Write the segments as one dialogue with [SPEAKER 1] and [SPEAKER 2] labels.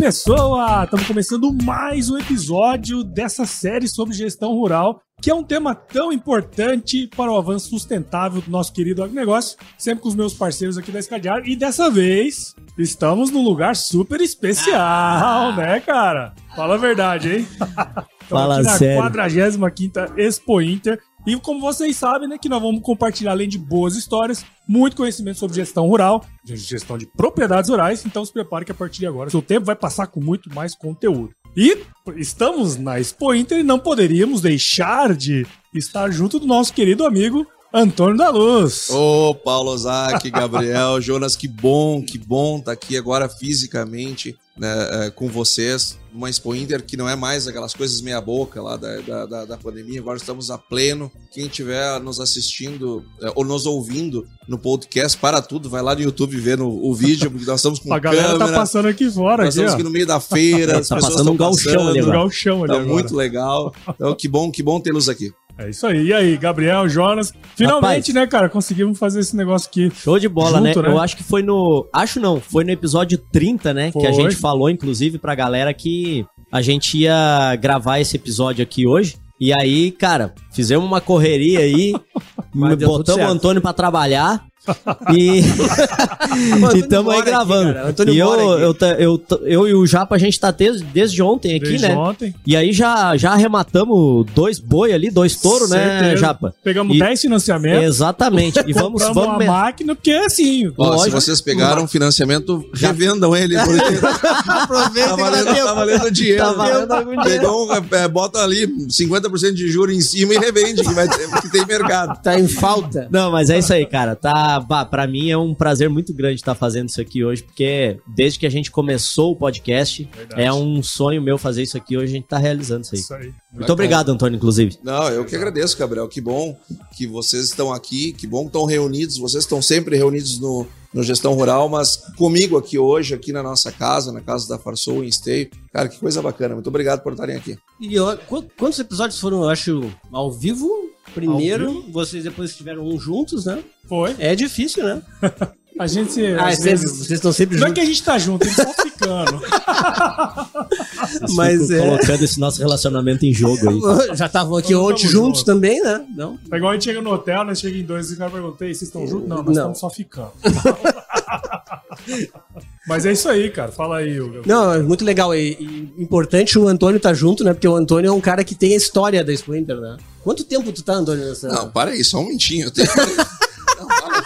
[SPEAKER 1] Pessoa! Estamos começando mais um episódio dessa série sobre gestão rural, que é um tema tão importante para o avanço sustentável do nosso querido agronegócio, sempre com os meus parceiros aqui da Escadiar. E dessa vez, estamos num lugar super especial, né, cara? Fala a verdade, hein?
[SPEAKER 2] Fala
[SPEAKER 1] aqui na
[SPEAKER 2] sério.
[SPEAKER 1] 45ª Expo Inter. E como vocês sabem, né, que nós vamos compartilhar, além de boas histórias, muito conhecimento sobre gestão rural, gestão de propriedades rurais. Então se prepare que a partir de agora, seu tempo vai passar com muito mais conteúdo. E estamos na Expo Inter e não poderíamos deixar de estar junto do nosso querido amigo Antônio da Luz.
[SPEAKER 3] Ô, Paulo Ozaki, Gabriel, Jonas, que bom, que bom estar aqui agora fisicamente né, é, com vocês. Uma Expo Inter que não é mais aquelas coisas meia-boca lá da, da, da- da pandemia, agora estamos a pleno. Quem estiver nos assistindo é, ou nos ouvindo no podcast, para tudo, vai lá no YouTube ver no, o vídeo, porque nós estamos com
[SPEAKER 1] a galera
[SPEAKER 3] câmera.
[SPEAKER 1] tá passando aqui fora,
[SPEAKER 3] nós
[SPEAKER 1] aqui,
[SPEAKER 3] estamos
[SPEAKER 1] ó.
[SPEAKER 3] aqui no meio da feira, as
[SPEAKER 2] Tá
[SPEAKER 3] pessoas
[SPEAKER 2] passando um ali
[SPEAKER 1] galchão ali
[SPEAKER 3] Tá
[SPEAKER 1] agora.
[SPEAKER 3] muito legal. Então, que bom, que bom tê-los aqui.
[SPEAKER 1] É isso aí. E aí, Gabriel, Jonas? Finalmente,
[SPEAKER 2] Rapaz.
[SPEAKER 1] né, cara? Conseguimos fazer esse negócio aqui.
[SPEAKER 2] Show de bola,
[SPEAKER 1] Junto,
[SPEAKER 2] né?
[SPEAKER 1] né?
[SPEAKER 2] Eu acho que foi no. Acho não, foi no episódio 30, né?
[SPEAKER 1] Foi.
[SPEAKER 2] Que a gente falou, inclusive, pra galera que a gente ia gravar esse episódio aqui hoje. E aí, cara, fizemos uma correria aí, botamos o. Antônio pra trabalhar. E e tamo aí
[SPEAKER 4] aqui,
[SPEAKER 2] gravando.
[SPEAKER 4] Antônio
[SPEAKER 2] e eu,
[SPEAKER 4] aqui.
[SPEAKER 2] eu, eu, eu e o Japa, a gente tá desde, desde ontem aqui,
[SPEAKER 1] Desde
[SPEAKER 2] né?
[SPEAKER 1] ontem.
[SPEAKER 2] E aí já, já arrematamos dois boi ali, dois touros, né. Japa?
[SPEAKER 1] Pegamos
[SPEAKER 2] E-
[SPEAKER 1] 10 financiamentos.
[SPEAKER 2] Exatamente. E vamos, vamos
[SPEAKER 1] uma máquina, porque é assim.
[SPEAKER 3] Ó, se vocês pegaram financiamento, revendam ele, porque tá valendo, tá valendo dinheiro.
[SPEAKER 2] Tá valendo algum dinheiro.
[SPEAKER 3] Pegou um, é, bota ali 50% de juros em cima e revende, que, vai ter, que tem mercado.
[SPEAKER 4] Tá em falta.
[SPEAKER 2] Não, mas é isso aí, cara. Tá, bah, pra mim é um prazer muito grande estar fazendo isso aqui hoje, porque desde que a gente começou o podcast,
[SPEAKER 1] Verdade.
[SPEAKER 2] é um sonho meu fazer isso aqui hoje, a gente tá realizando isso aí.
[SPEAKER 1] Isso aí.
[SPEAKER 2] Muito obrigado, Antônio, inclusive.
[SPEAKER 3] Não, eu que agradeço, Gabriel. Que bom que vocês estão aqui, que bom que estão reunidos. Vocês estão sempre reunidos no, no Gestão Rural, mas comigo aqui hoje, aqui na nossa casa, na casa da Farsoul, em Esteio. Cara, que coisa bacana. Muito obrigado por estarem aqui.
[SPEAKER 4] E ó, qu- quantos episódios foram, eu acho, ao vivo? Primeiro, vocês depois tiveram um juntos, né?
[SPEAKER 1] Foi.
[SPEAKER 4] É difícil, né?
[SPEAKER 1] A gente.
[SPEAKER 4] Ah,
[SPEAKER 1] às
[SPEAKER 4] sempre,
[SPEAKER 1] vezes-
[SPEAKER 4] vocês estão sempre
[SPEAKER 1] Não é
[SPEAKER 4] juntos.
[SPEAKER 1] que a gente tá junto, eles estão ficando.
[SPEAKER 4] Mas é.
[SPEAKER 2] colocando esse nosso relacionamento em jogo aí.
[SPEAKER 4] Já estavam aqui ontem juntos
[SPEAKER 1] junto.
[SPEAKER 4] também, né? Não?
[SPEAKER 1] É igual a gente chega no hotel, nós chega em dois e o cara pergunta: "E vocês estão juntos? Não, nós
[SPEAKER 4] Não.
[SPEAKER 1] estamos só ficando. Mas é isso aí, cara. Fala aí, Hugo.
[SPEAKER 4] Não, é muito legal. E, e importante o Antônio tá junto, né? Porque o Antônio é um cara que tem a história da Splinter, né? Quanto tempo tu tá, Antônio, nessa...
[SPEAKER 3] Não, para aí, só um minutinho. Eu tenho-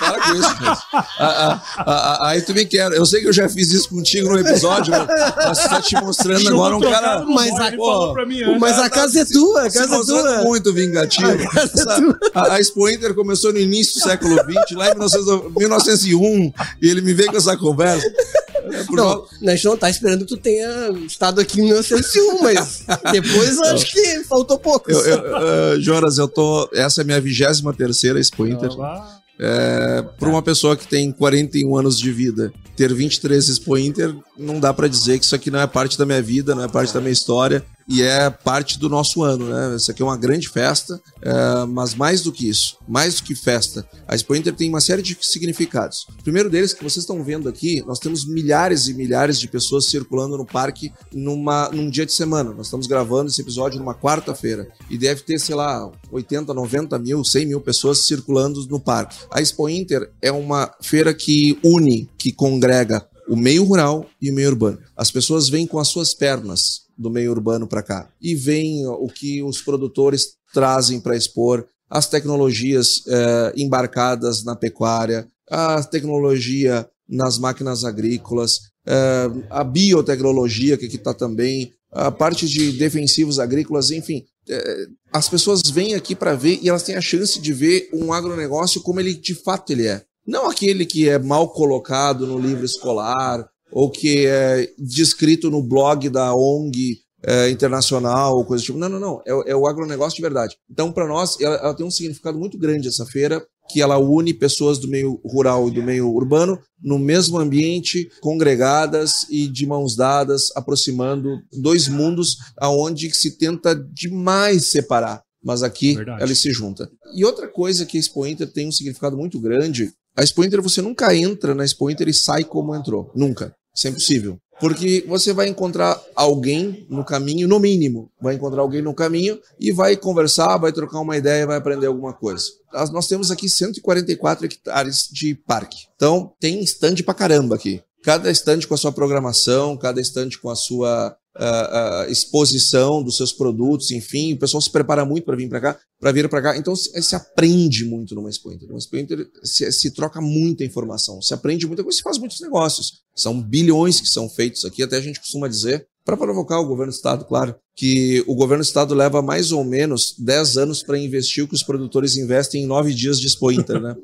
[SPEAKER 3] para, com isso. Ah, ah, ah, Aí tu me quer. Eu sei que eu já fiz isso contigo no episódio, né? mas você tá te mostrando agora um cara.
[SPEAKER 4] Mas
[SPEAKER 1] Mas
[SPEAKER 4] a-
[SPEAKER 1] pra mim.
[SPEAKER 4] Mas a casa é tua, a casa é tua.
[SPEAKER 3] muito vingativo. Essa- A, a Expo Inter começou no início do século XX, lá em 1900 1901, e ele me veio com essa conversa. É,
[SPEAKER 4] Não, a gente não tá esperando que tu tenha estado aqui em 1901, mas depois eu acho que faltou pouco.
[SPEAKER 3] eu, eu, ah, Jonas, eu tô. Essa é a minha 23 terceira Expo Inter.
[SPEAKER 1] Ah,
[SPEAKER 3] É, para uma pessoa que tem 41 anos de vida, ter 23 Expo Inter, não dá pra dizer que isso aqui não é parte da minha vida, não é parte da minha história e é parte do nosso ano, né? Isso aqui é uma grande festa, é, mas mais do que isso, mais do que festa, a Expo Inter tem uma série de significados. O primeiro deles que vocês estão vendo aqui, nós temos milhares e milhares de pessoas circulando no parque numa, num dia de semana. Nós estamos gravando esse episódio numa quarta-feira e deve ter, sei lá, 80, 90 mil, 100 mil pessoas circulando no parque. A Expo Inter é uma feira que une, que congrega o meio rural e o meio urbano. As pessoas vêm com as suas pernas do meio urbano para cá e veem o que os produtores trazem para expor, as tecnologias eh, embarcadas na pecuária, a tecnologia nas máquinas agrícolas, eh, a biotecnologia que está também, a parte de defensivos agrícolas, enfim. eh, as pessoas vêm aqui para ver e elas têm a chance de ver um agronegócio como ele de fato ele é. Não aquele que é mal colocado no livro escolar ou que é descrito no blog da ONG é, internacional ou coisa do tipo. Não, não, não. É, é o agronegócio de verdade. Então, para nós, ela, ela tem um significado muito grande essa feira, que ela une pessoas do meio rural e do meio urbano no mesmo ambiente, congregadas e de mãos dadas, aproximando dois mundos aonde se tenta demais separar. Mas aqui
[SPEAKER 1] Verdade.
[SPEAKER 3] ela se junta. E outra coisa que a Expo Inter tem um significado muito grande, a Expo Inter você nunca entra na Expo Inter e sai como entrou. Nunca. Isso é impossível. Porque você vai encontrar alguém no caminho, no mínimo, vai encontrar alguém no caminho e vai conversar, vai trocar uma ideia, vai aprender alguma coisa. Nós- Nós temos aqui 144 hectares de parque. Então, tem stand pra caramba aqui. Cada stand com a sua programação, cada stand com a sua ah, ah, exposição dos seus produtos, enfim, o pessoal se prepara muito para vir para cá, para vir para cá. Então se, se aprende muito numa Expo Inter. Numa Expo Inter se, se troca muita informação, se aprende muita coisa, se faz muitos negócios. São bilhões que são feitos aqui, até a gente costuma dizer, para provocar o governo do estado, claro, que o governo do estado leva mais ou menos 10 anos para investir o que os produtores investem em nove dias de Expo Inter, né?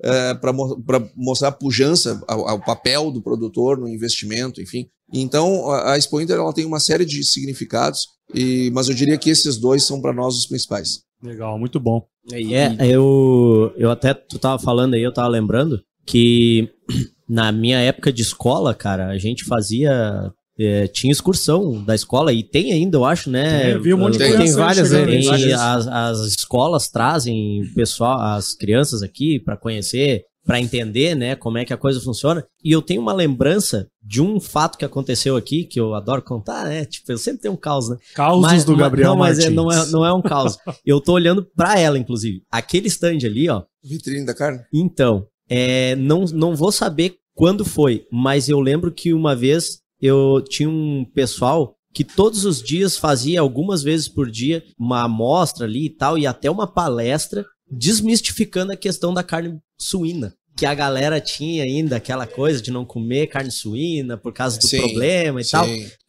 [SPEAKER 3] para mostrar a pujança, ao papel do produtor no investimento, enfim. Então, a, Expo Inter ela tem uma série de significados, e, mas eu diria que esses dois são para nós os principais.
[SPEAKER 1] Legal, muito bom.
[SPEAKER 2] É, eu, eu até, tu tava falando aí, eu tava lembrando que na minha época de escola, cara, a gente fazia. é, tinha excursão da escola e tem ainda, eu acho, né?
[SPEAKER 1] É, vi um monte de
[SPEAKER 3] tem-
[SPEAKER 1] criança
[SPEAKER 4] tem várias.
[SPEAKER 2] Tem-
[SPEAKER 4] várias.
[SPEAKER 2] as, as escolas trazem o pessoal, as crianças aqui para conhecer, para entender, né, como é que a coisa funciona. E eu tenho uma lembrança de um fato que aconteceu aqui que eu adoro contar, né? Tipo, eu sempre tenho um caos, né?
[SPEAKER 1] Causos do
[SPEAKER 2] ma-
[SPEAKER 1] Gabriel
[SPEAKER 2] não, mas é-
[SPEAKER 1] Martins.
[SPEAKER 2] não é, não é um caos. Eu tô olhando pra ela, inclusive. Aquele stand ali, ó.
[SPEAKER 3] Vitrine da carne?
[SPEAKER 2] Então, é, não, não vou saber quando foi, mas eu lembro que uma vez eu tinha um pessoal que todos os dias fazia, algumas vezes por dia, uma amostra ali e tal, e até uma palestra desmistificando a questão da carne suína. Que a galera tinha ainda aquela coisa de não comer carne suína por causa do
[SPEAKER 3] Sim,
[SPEAKER 2] problema e tal.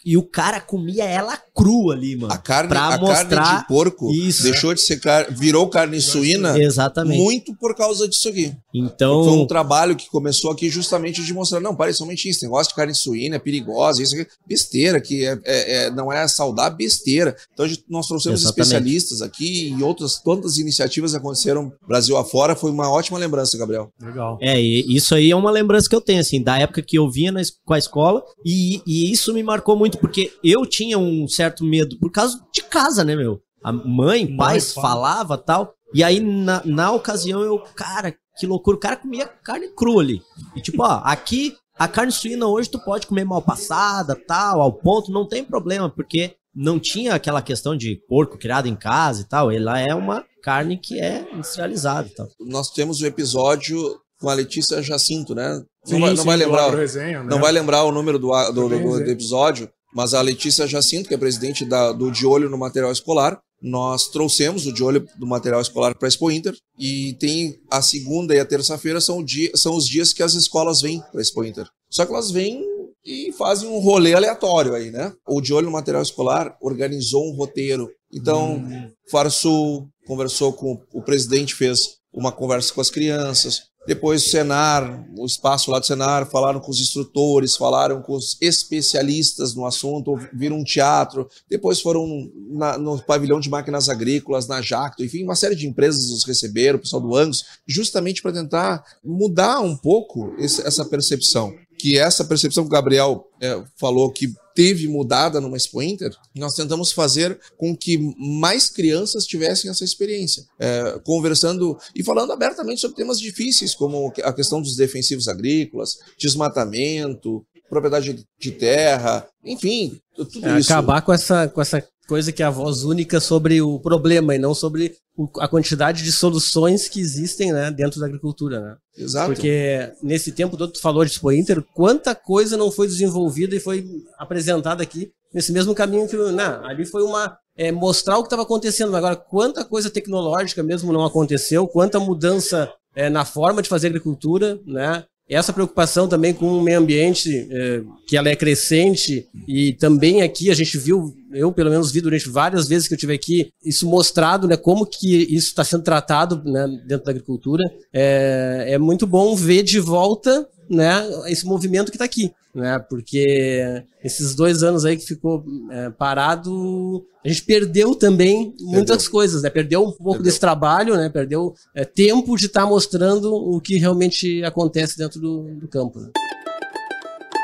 [SPEAKER 2] E o cara comia ela crua ali, mano.
[SPEAKER 3] A carne,
[SPEAKER 2] pra
[SPEAKER 3] a
[SPEAKER 2] mostrar
[SPEAKER 3] carne de porco
[SPEAKER 2] isso.
[SPEAKER 3] deixou de ser carne, virou carne suína
[SPEAKER 2] Exatamente.
[SPEAKER 3] muito por causa disso aqui.
[SPEAKER 2] Então,
[SPEAKER 3] Foi um trabalho que começou aqui justamente de mostrar, não, para, somente isso, negócio de carne suína é perigosa, isso aqui, besteira, que é, é- é- não é saudável, besteira. Então gente- nós trouxemos
[SPEAKER 2] Exatamente.
[SPEAKER 3] especialistas aqui e outras tantas iniciativas aconteceram Brasil afora, foi uma ótima lembrança, Gabriel.
[SPEAKER 1] Legal.
[SPEAKER 2] É, e isso aí é uma lembrança que eu tenho, assim, da época que eu vinha na com a escola, e, e isso me marcou muito, porque eu tinha um certo medo, por causa de casa, né, meu? A mãe,
[SPEAKER 1] Mãe,
[SPEAKER 2] pais,
[SPEAKER 1] pai.
[SPEAKER 2] falava tal, e aí na, na ocasião eu, cara, que loucura, o cara comia carne crua ali. E tipo, ó, aqui a carne suína hoje tu pode comer mal passada, tal, ao ponto, não tem problema, porque não tinha aquela questão de porco criado em casa e tal, ela é uma carne que é industrializada e tal.
[SPEAKER 3] Nós temos o episódio com a Letícia Jacinto, né?
[SPEAKER 1] Sim,
[SPEAKER 3] não vai, não
[SPEAKER 1] sim,
[SPEAKER 3] vai lembrar.
[SPEAKER 1] Agro-Resenha, né?
[SPEAKER 3] Não vai lembrar o número do, do, do- do episódio, mas a Letícia Jacinto, que é presidente da- do De Olho no Material Escolar, nós trouxemos o De Olho do Material Escolar para a Expo Inter e tem a segunda e a terça-feira são, dia- são os dias que as escolas vêm para a Expo Inter. Só que elas vêm e fazem um rolê aleatório aí, né? O De Olho no Material Escolar organizou um roteiro. Então, Farsul conversou com o presidente, fez uma conversa com as crianças. Depois o Senar, o espaço lá do Senar, falaram com os instrutores, falaram com os especialistas no assunto, viram um teatro. Depois foram na- no pavilhão de máquinas agrícolas, na Jacto, enfim, uma série de empresas os receberam, o pessoal do Angus, justamente para tentar mudar um pouco esse- essa percepção. Que essa percepção que o Gabriel eh, falou que teve mudada numa Expo Inter, nós tentamos fazer com que mais crianças tivessem essa experiência, É, conversando e falando abertamente sobre temas difíceis, como a questão dos defensivos agrícolas, desmatamento, propriedade de terra, enfim, tudo
[SPEAKER 4] É,
[SPEAKER 3] isso.
[SPEAKER 4] acabar com essa, com essa coisa que é a voz única sobre o problema e não sobre o- a quantidade de soluções que existem né, dentro da agricultura. Né?
[SPEAKER 3] Exato.
[SPEAKER 4] Porque nesse tempo todo tu falou de Expo Inter, quanta coisa não foi desenvolvida e foi apresentada aqui nesse mesmo caminho que né, ali foi uma é, mostrar o que estava acontecendo. Agora, quanta coisa tecnológica mesmo não aconteceu, quanta mudança é, na forma de fazer agricultura, né? Essa preocupação também com o meio ambiente, é, que ela é crescente, e também aqui a gente viu, eu pelo menos vi durante várias vezes que eu tive aqui, isso mostrado, né, como que isso está sendo tratado né, dentro da agricultura. É, é muito bom ver de volta né, esse movimento que está aqui, né, porque esses dois anos aí que ficou é, parado, a gente perdeu também muitas perdeu. coisas, né, perdeu um pouco perdeu. desse trabalho, né, perdeu é, tempo de estar tá mostrando o que realmente acontece dentro do, do campo. Né.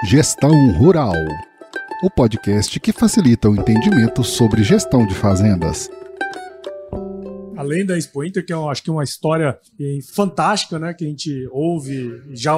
[SPEAKER 5] Gestão Rural, o podcast que facilita o entendimento sobre gestão de fazendas
[SPEAKER 1] além da Expo Inter, que eu acho que é uma história fantástica, né? Que a gente ouve, já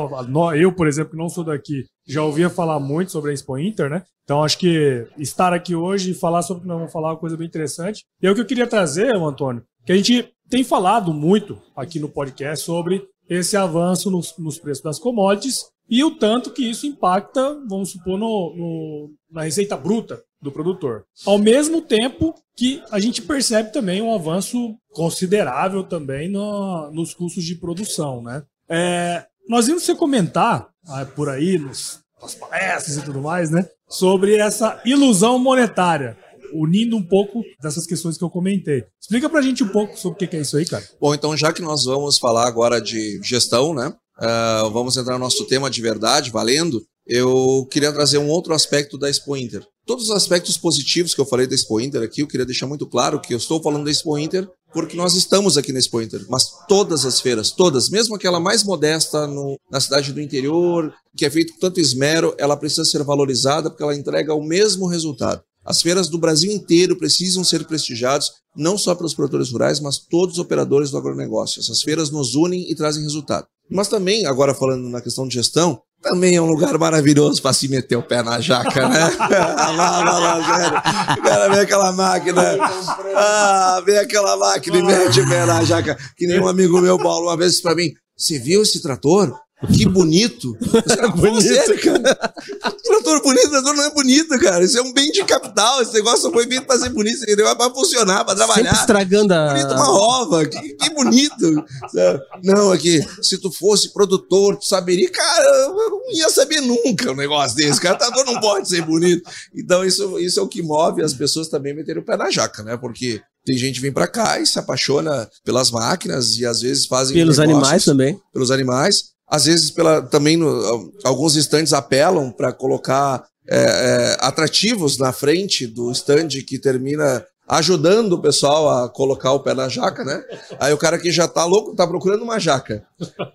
[SPEAKER 1] eu, por exemplo, que não sou daqui, já ouvia falar muito sobre a Expo Inter, né? Então acho que estar aqui hoje e falar sobre o que nós vamos falar é uma coisa bem interessante. E é o que eu queria trazer, Antônio, que a gente tem falado muito aqui no podcast sobre esse avanço nos, nos preços das commodities e o tanto que isso impacta, vamos supor, no, no, na receita bruta do produtor. Ao mesmo tempo que a gente percebe também um avanço considerável também no, nos custos de produção. Né? É, nós vimos você comentar ah, por aí nos, nas palestras e tudo mais, né, sobre essa ilusão monetária unindo um pouco dessas questões que eu comentei. Explica pra gente um pouco sobre o que é isso aí, cara.
[SPEAKER 3] Bom, então já que nós vamos falar agora de gestão, né? Uh, vamos entrar no nosso tema de verdade, valendo. Eu queria trazer um outro aspecto da Expo Inter. Todos os aspectos positivos que eu falei da Expo Inter aqui, eu queria deixar muito claro que eu estou falando da Expo Inter porque nós estamos aqui na Expo Inter, mas todas as feiras, todas, mesmo aquela mais modesta no, na cidade do interior, que é feito com tanto esmero, ela precisa ser valorizada porque ela entrega o mesmo resultado. As feiras do Brasil inteiro precisam ser prestigiadas, não só pelos produtores rurais, mas todos os operadores do agronegócio. Essas feiras nos unem e trazem resultado. Mas também, agora falando na questão de gestão, também é um lugar maravilhoso para se meter o pé na jaca, né? lá, lá, lá, sério. Cara vê aquela máquina. Ah, vê aquela máquina e mete o pé na jaca. Que nem um amigo meu, Paulo, uma vez disse para mim: Você viu esse trator? Que bonito. Cara, bonito. Sério, cara. Trator bonito, trator não é bonito, cara. Isso é um bem de capital. Esse negócio só foi feito pra ser bonito, entendeu? É pra funcionar, pra trabalhar. Sempre
[SPEAKER 4] estragando a.
[SPEAKER 3] Bonito uma ova. Que, que bonito. Não, aqui, se tu fosse produtor, tu saberia. Cara, eu não ia saber nunca um negócio desse. Cara, trator não pode ser bonito. Então, isso, isso é o que move as pessoas também meterem o pé na jaca, né? Porque tem gente que vem para cá e se apaixona pelas máquinas e às vezes fazem.
[SPEAKER 4] Pelos animais também.
[SPEAKER 3] Pelos animais às vezes pela, também no, alguns estandes apelam para colocar é, é, atrativos na frente do stand que termina ajudando o pessoal a colocar o pé na jaca, né? Aí o cara que já tá louco tá procurando uma jaca.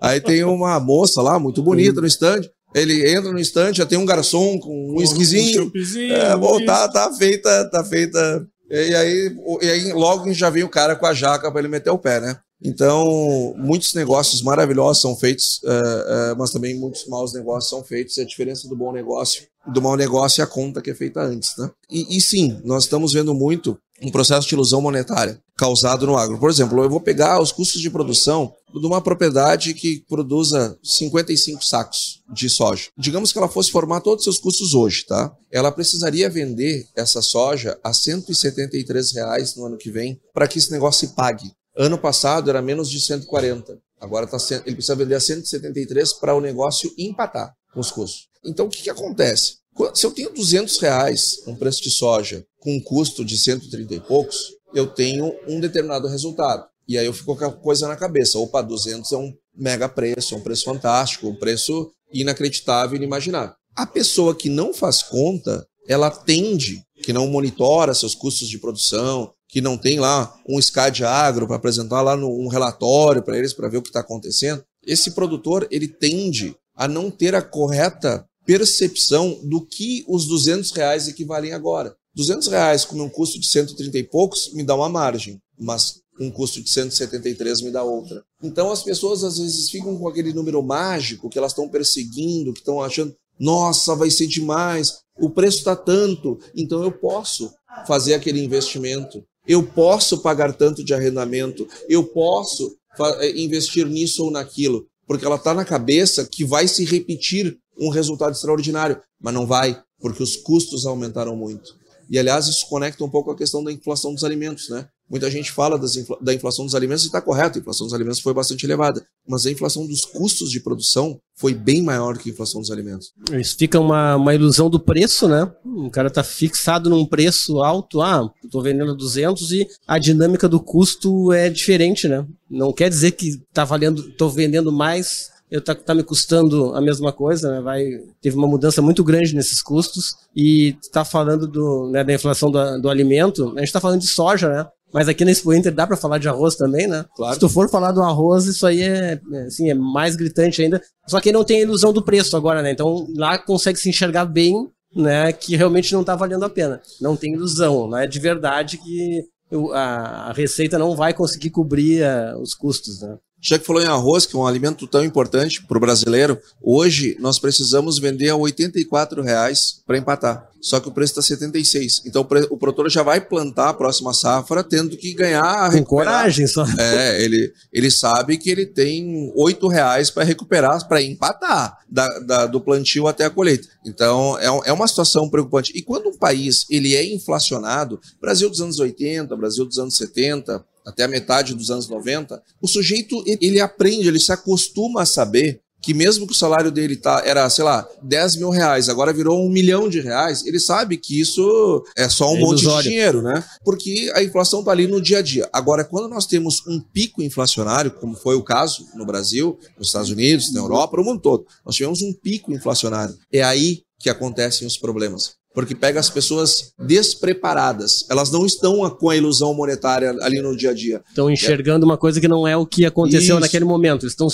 [SPEAKER 3] Aí tem uma moça lá, muito bonita no stand. Ele entra no stand, já tem um garçom com um esquisinho. Um é, bom, tá, tá feita, tá feita. E aí, e aí logo já vem o cara com a jaca para ele meter o pé, né? Então, muitos negócios maravilhosos são feitos, uh, uh, mas também muitos maus negócios são feitos. E a diferença do bom negócio do mau negócio é a conta que é feita antes. Né? E, e sim, nós estamos vendo muito um processo de ilusão monetária causado no agro. Por exemplo, eu vou pegar os custos de produção de uma propriedade que produza 55 sacos de soja. Digamos que ela fosse formar todos os seus custos hoje, tá? Ela precisaria vender essa soja a 173 reais no ano que vem para que esse negócio se pague. Ano passado era menos de 140. Agora tá, ele precisa vender a 173 para o negócio empatar com os custos. Então o que, que acontece? Se eu tenho 200 reais um preço de soja com um custo de 130 e poucos, eu tenho um determinado resultado. E aí eu fico com a coisa na cabeça. Opa, 200 é um mega preço, é um preço fantástico, um preço inacreditável inimaginável. A pessoa que não faz conta, ela tende, que não monitora seus custos de produção, que não tem lá um SCAD agro para apresentar lá no, um relatório para eles para ver o que está acontecendo, esse produtor ele tende a não ter a correta percepção do que os 200 reais equivalem agora. 200 reais com um custo de 130 e poucos me dá uma margem, mas um custo de 173 me dá outra. Então as pessoas às vezes ficam com aquele número mágico que elas estão perseguindo, que estão achando, nossa, vai ser demais, o preço está tanto, então eu posso fazer aquele investimento eu posso pagar tanto de arrendamento, eu posso eh, investir nisso ou naquilo, porque ela está na cabeça que vai se repetir um resultado extraordinário, mas não vai, porque os custos aumentaram muito. E aliás, isso conecta um pouco a questão da inflação dos alimentos, né? Muita gente fala da inflação dos alimentos e está correto, a inflação dos alimentos foi bastante elevada, mas a inflação dos custos de produção foi bem maior que a inflação dos alimentos.
[SPEAKER 4] Isso fica uma, uma ilusão do preço, né? O cara está fixado num preço alto, ah, estou vendendo 200 e a dinâmica do custo é diferente, né? Não quer dizer que tá valendo, estou vendendo mais eu tá, tá me custando a mesma coisa, né? Vai, teve uma mudança muito grande nesses custos e está falando do, né, da inflação do, do alimento. A gente está falando de soja, né? Mas aqui na Expo Inter dá para falar de arroz também, né? Claro. Se tu for falar do arroz, isso aí é, é, assim, é mais gritante ainda. Só que não tem a ilusão do preço agora, né? Então lá consegue se enxergar bem, né? Que realmente não está valendo a pena. Não tem ilusão, não é de verdade que a, receita não vai conseguir cobrir uh, os custos, né?
[SPEAKER 3] Já que falou em arroz, que é um alimento tão importante para o brasileiro, hoje nós precisamos vender a R$ reais para empatar. Só que o preço está 76. Então o produtor já vai plantar a próxima safra tendo que ganhar.
[SPEAKER 4] Com coragem só.
[SPEAKER 3] É, ele, ele sabe que ele tem R$ reais para recuperar, para empatar da, da, do plantio até a colheita. Então é, é uma situação preocupante. E quando um país ele é inflacionado, Brasil dos anos 80, Brasil dos anos 70, até a metade dos anos 90, o sujeito ele aprende, ele se acostuma a saber que mesmo que o salário dele tá, era, sei lá, 10 mil reais, agora virou um milhão de reais, ele sabe que isso é só um é monte de dinheiro, né? Porque a inflação tá ali no dia a dia. Agora, quando nós temos um pico inflacionário, como foi o caso no Brasil, nos Estados Unidos, na Europa, no mundo todo, nós tivemos um pico inflacionário. É aí que acontecem os problemas porque pega as pessoas despreparadas. Elas não estão com a ilusão monetária ali no dia a dia.
[SPEAKER 4] Estão enxergando é. uma coisa que não é o que aconteceu Isso. naquele momento. Estão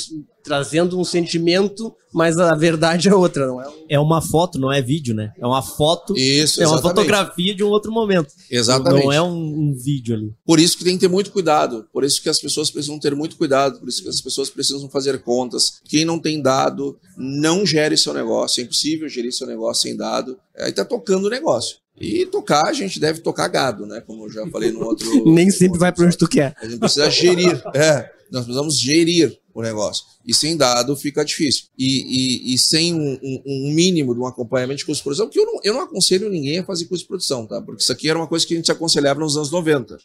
[SPEAKER 4] trazendo um sentimento, mas a verdade é outra, não é?
[SPEAKER 2] É uma foto, não é vídeo, né? É uma foto,
[SPEAKER 3] isso,
[SPEAKER 2] é uma fotografia de um outro momento.
[SPEAKER 3] Exatamente.
[SPEAKER 2] Não é um, um, vídeo ali.
[SPEAKER 3] Por isso que tem que ter muito cuidado, por isso que as pessoas precisam ter muito cuidado, por isso que as pessoas precisam fazer contas. Quem não tem dado, não gere seu negócio, é impossível gerir seu negócio sem dado. Aí tá tocando o negócio. E tocar, a gente deve tocar gado, né? Como eu já falei no outro.
[SPEAKER 4] Nem sempre vai para onde tu quer.
[SPEAKER 3] A gente precisa gerir. É, nós precisamos gerir o negócio. E sem dado fica difícil. E, e, e sem um, um, mínimo de um acompanhamento de custo de produção, porque eu não, eu não aconselho ninguém a fazer custo de produção, tá? Porque isso aqui era uma coisa que a gente aconselhava nos anos 90.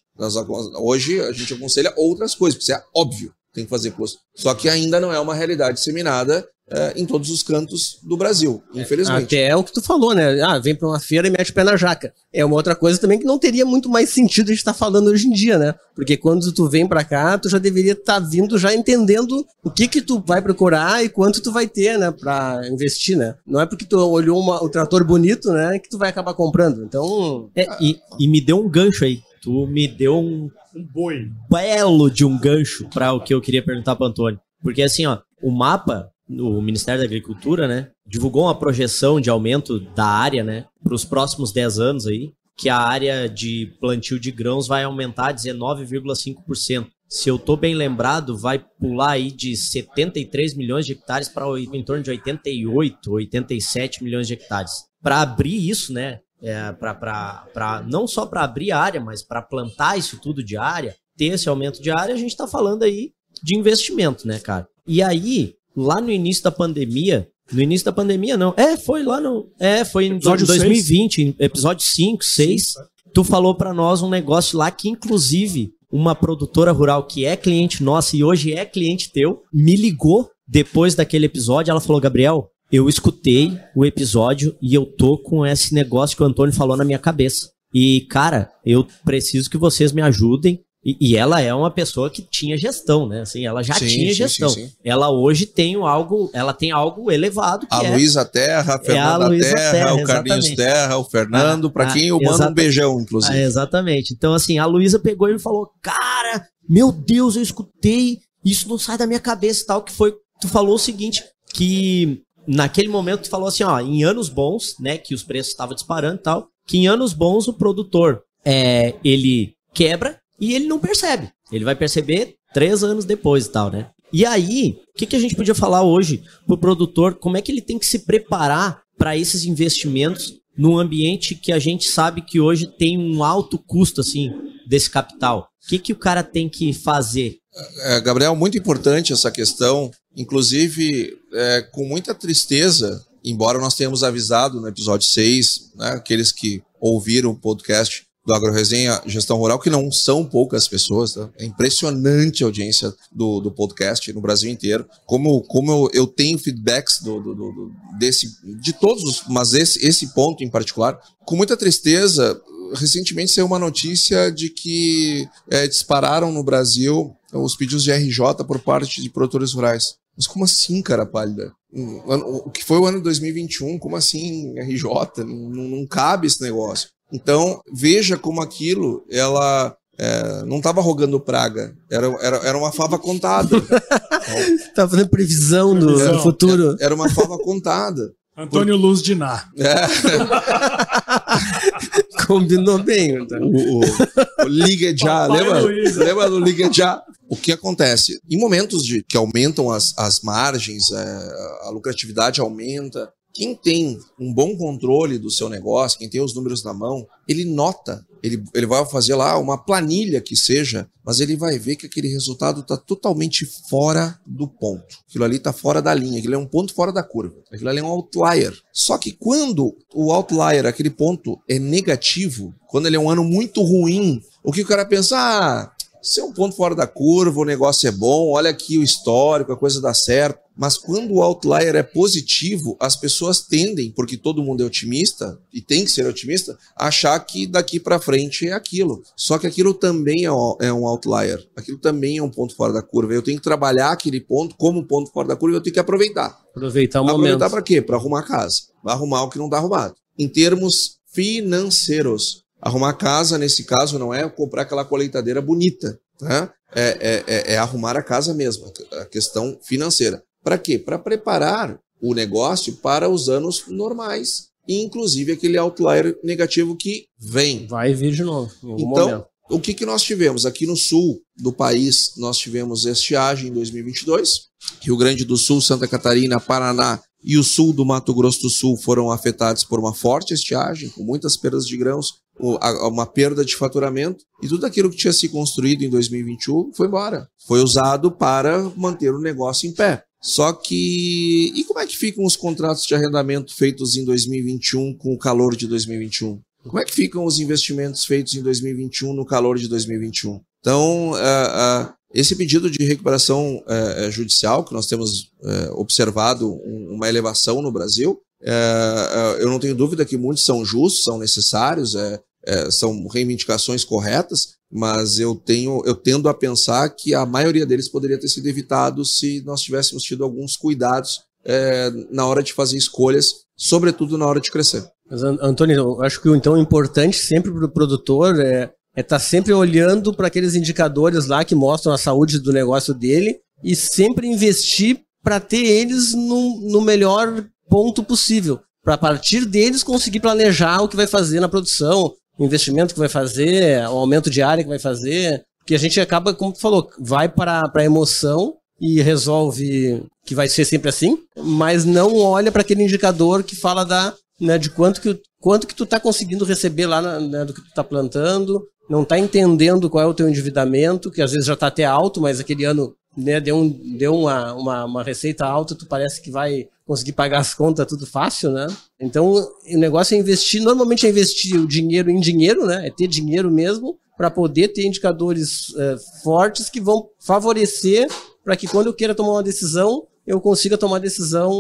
[SPEAKER 3] hoje a gente aconselha outras coisas, porque isso é óbvio tem que fazer custo. Só que ainda não é uma realidade disseminada é, em todos os cantos do Brasil, infelizmente.
[SPEAKER 4] Até é o que tu falou, né? Ah, vem para uma feira e mete o pé na jaca. É uma outra coisa também que não teria muito mais sentido a gente estar tá falando hoje em dia, né? Porque quando tu vem para cá, tu já deveria estar tá vindo já entendendo o que que tu vai procurar e quanto tu vai ter, né, para investir, né? Não é porque tu olhou uma, o trator bonito, né, que tu vai acabar comprando. Então,
[SPEAKER 2] é, e, e me deu um gancho aí. Tu me deu um, um boi belo de um gancho para o que eu queria perguntar para Antônio. Porque assim, ó, o mapa o Ministério da Agricultura, né, divulgou uma projeção de aumento da área, né, para os próximos 10 anos aí, que a área de plantio de grãos vai aumentar 19,5%. Se eu tô bem lembrado, vai pular aí de 73 milhões de hectares para em torno de 88, 87 milhões de hectares. Para abrir isso, né, é, para não só para abrir área, mas para plantar isso tudo de área, ter esse aumento de área, a gente está falando aí de investimento, né, cara? E aí, lá no início da pandemia, no início da pandemia não, é, foi lá no, é, foi em episódio 2020, 6. episódio 5, 6, tu falou para nós um negócio lá que inclusive uma produtora rural que é cliente nossa e hoje é cliente teu, me ligou depois daquele episódio, ela falou: "Gabriel, eu escutei o episódio e eu tô com esse negócio que o Antônio falou na minha cabeça. E, cara, eu preciso que vocês me ajudem e, e, ela é uma pessoa que tinha gestão, né? Assim, ela já sim, tinha sim, gestão. Sim, ela hoje tem algo, ela tem algo elevado.
[SPEAKER 3] a é, Luísa Terra, a Fernanda é a Luísa Terra, Terra, o Carlinhos Terra, o Fernando, para ah, quem eu mando um beijão, inclusive.
[SPEAKER 2] Ah, exatamente. Então, assim, a Luísa pegou e falou: Cara, meu Deus, eu escutei, isso não sai da minha cabeça tal. Que foi. Tu falou o seguinte: que naquele momento tu falou assim, ó, em anos bons, né, que os preços estavam disparando e tal, que em anos bons o produtor é, ele quebra e ele não percebe. Ele vai perceber três anos depois e tal, né? E aí, o que, que a gente podia falar hoje pro produtor? Como é que ele tem que se preparar para esses investimentos num ambiente que a gente sabe que hoje tem um alto custo, assim, desse capital? O que, que o cara tem que fazer?
[SPEAKER 3] É, Gabriel, muito importante essa questão. Inclusive, é, com muita tristeza, embora nós tenhamos avisado no episódio 6, né, aqueles que ouviram o podcast, do AgroResenha Gestão Rural, que não são poucas pessoas, tá? é impressionante a audiência do, do podcast no Brasil inteiro. Como, como eu, eu tenho feedbacks do, do, do, desse, de todos, mas esse, esse ponto em particular, com muita tristeza, recentemente saiu uma notícia de que é, dispararam no Brasil os pedidos de RJ por parte de produtores rurais. Mas como assim, cara pálida? O que foi o ano de 2021? Como assim RJ? Não, não cabe esse negócio. Então, veja como aquilo, ela é, não estava rogando praga, era, era, era uma fava contada.
[SPEAKER 4] Estava fazendo previsão do, do futuro.
[SPEAKER 3] Era, era, uma fava contada.
[SPEAKER 1] Antônio Por... Luz de Ná. É.
[SPEAKER 4] Combinou bem.
[SPEAKER 3] Então. O, o, o Liga Já, lembra? Lembra do Liga Já? O que acontece? Em momentos de que aumentam as, as margens, é, a lucratividade aumenta, quem tem um bom controle do seu negócio, quem tem os números na mão, ele nota, ele, ele vai fazer lá uma planilha que seja, mas ele vai ver que aquele resultado está totalmente fora do ponto. Aquilo ali está fora da linha, aquilo é um ponto fora da curva. Aquilo ali é um outlier. Só que quando o outlier, aquele ponto, é negativo, quando ele é um ano muito ruim, o que o cara pensa? Ah, se é um ponto fora da curva, o negócio é bom, olha aqui o histórico, a coisa dá certo. Mas quando o outlier é positivo, as pessoas tendem, porque todo mundo é otimista e tem que ser otimista, a achar que daqui para frente é aquilo. Só que aquilo também é, é um outlier. Aquilo também é um ponto fora da curva. Eu tenho que trabalhar aquele ponto como um ponto fora da curva, eu tenho que aproveitar.
[SPEAKER 4] Aproveitar o
[SPEAKER 3] aproveitar
[SPEAKER 4] momento.
[SPEAKER 3] Aproveitar para quê? Para arrumar a casa. Vai arrumar o que não está arrumado. Em termos financeiros, arrumar casa nesse caso não é comprar aquela colheitadeira bonita, né? É, é, é, é arrumar a casa mesmo, a questão financeira. Para quê? Para preparar o negócio para os anos normais, inclusive aquele outlier negativo que vem.
[SPEAKER 4] Vai vir de novo.
[SPEAKER 3] então, momento. o que, que nós tivemos? Aqui no sul do país, nós tivemos estiagem em 2022. Rio Grande do Sul, Santa Catarina, Paraná e o sul do Mato Grosso do Sul foram afetados por uma forte estiagem, com muitas perdas de grãos, uma perda de faturamento, e tudo aquilo que tinha se construído em 2021 foi embora. Foi usado para manter o negócio em pé. Só que. E como é que ficam os contratos de arrendamento feitos em 2021 com o calor de 2021? Como é que ficam os investimentos feitos em 2021 no calor de 2021? Então, uh, uh, esse pedido de recuperação uh, judicial, que nós temos observado um, uma elevação no Brasil, eu não tenho dúvida que muitos são justos, são necessários, são reivindicações corretas, mas eu tenho, eu tendo a pensar que a maioria deles poderia ter sido evitado se nós tivéssemos tido alguns cuidados é, na hora de fazer escolhas, sobretudo na hora de crescer.
[SPEAKER 4] Mas, Antônio, eu acho que o então importante sempre para o produtor é estar é tá sempre olhando para aqueles indicadores lá que mostram a saúde do negócio dele e sempre investir para ter eles no, no melhor ponto possível. Para partir deles conseguir planejar o que vai fazer na produção, o investimento que vai fazer, o aumento de área que vai fazer, que a gente acaba, como tu falou, vai para a emoção e resolve que vai ser sempre assim, mas não olha para aquele indicador que fala da, né, de quanto que, quanto que tu está conseguindo receber lá na, né, do que tu está plantando, não está entendendo qual é o teu endividamento, que às vezes já está até alto, mas aquele ano né, deu, um, deu uma, uma, uma receita alta, tu parece que vai conseguir pagar as contas tudo fácil, né? Então, o negócio é investir, normalmente é investir o dinheiro em dinheiro, né? É ter dinheiro mesmo para poder ter indicadores é, fortes que vão favorecer para que quando eu queira tomar uma decisão, eu consiga tomar decisão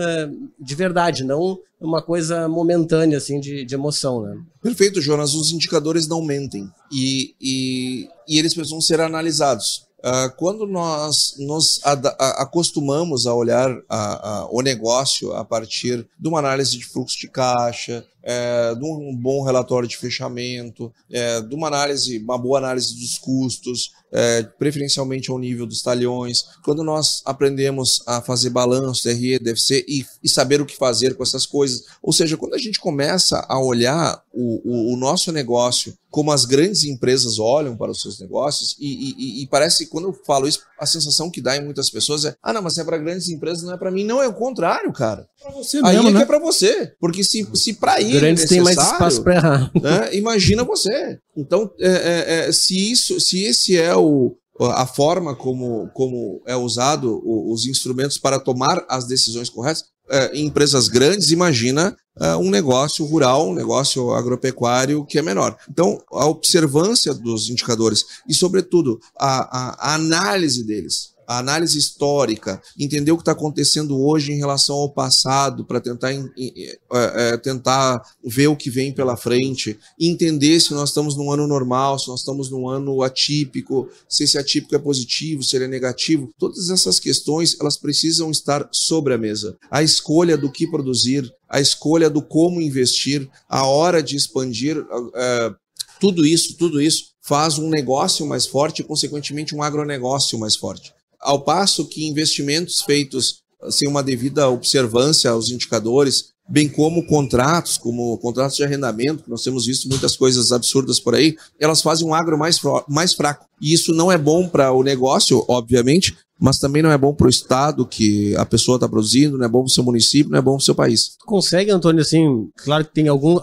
[SPEAKER 4] é, de verdade, não uma coisa momentânea, assim, de, de emoção, né?
[SPEAKER 3] Perfeito, Jonas. Os indicadores não mentem e, e, e eles precisam ser analisados. Uh, quando nós nos acostumamos a olhar a, a, o negócio a partir de uma análise de fluxo de caixa, é, de um bom relatório de fechamento, é, de uma análise, uma boa análise dos custos, é, preferencialmente ao nível dos talhões. Quando nós aprendemos a fazer balanço, TRE, DFC e, e saber o que fazer com essas coisas, ou seja, quando a gente começa a olhar o, o, o nosso negócio como as grandes empresas olham para os seus negócios, e, e, e parece, quando eu falo isso, a sensação que dá em muitas pessoas é: ah, não, mas é para grandes empresas, não é para mim. Não, é o contrário, cara.
[SPEAKER 1] Pra você
[SPEAKER 3] Aí
[SPEAKER 1] mesmo,
[SPEAKER 3] é
[SPEAKER 1] né?
[SPEAKER 3] que é para você. Porque se, se para ele.
[SPEAKER 4] Grandes tem mais espaço para errar.
[SPEAKER 3] Né, imagina você. Então, é, é, é, se, isso, se esse é o, a forma como, como é usado os instrumentos para tomar as decisões corretas, é, em empresas grandes, imagina uh, um negócio rural, um negócio agropecuário que é menor. Então, a observância dos indicadores e, sobretudo, a, a, a análise deles a análise histórica, entender o que está acontecendo hoje em relação ao passado, para tentar, é, é, tentar ver o que vem pela frente, entender se nós estamos num ano normal, se nós estamos num ano atípico, se esse atípico é positivo, se ele é negativo. Todas essas questões elas precisam estar sobre a mesa. A escolha do que produzir, a escolha do como investir, a hora de expandir, é, tudo isso, tudo isso faz um negócio mais forte e, consequentemente, um agronegócio mais forte. Ao passo que investimentos feitos sem uma devida observância aos indicadores, bem como contratos, como contratos de arrendamento, que nós temos visto muitas coisas absurdas por aí, elas fazem um agro mais, mais fraco. E isso não é bom para o negócio, obviamente, mas também não é bom para o estado que a pessoa está produzindo, não é bom para o seu município, não é bom para o seu país.
[SPEAKER 4] Consegue, Antônio, assim, claro que tem algum,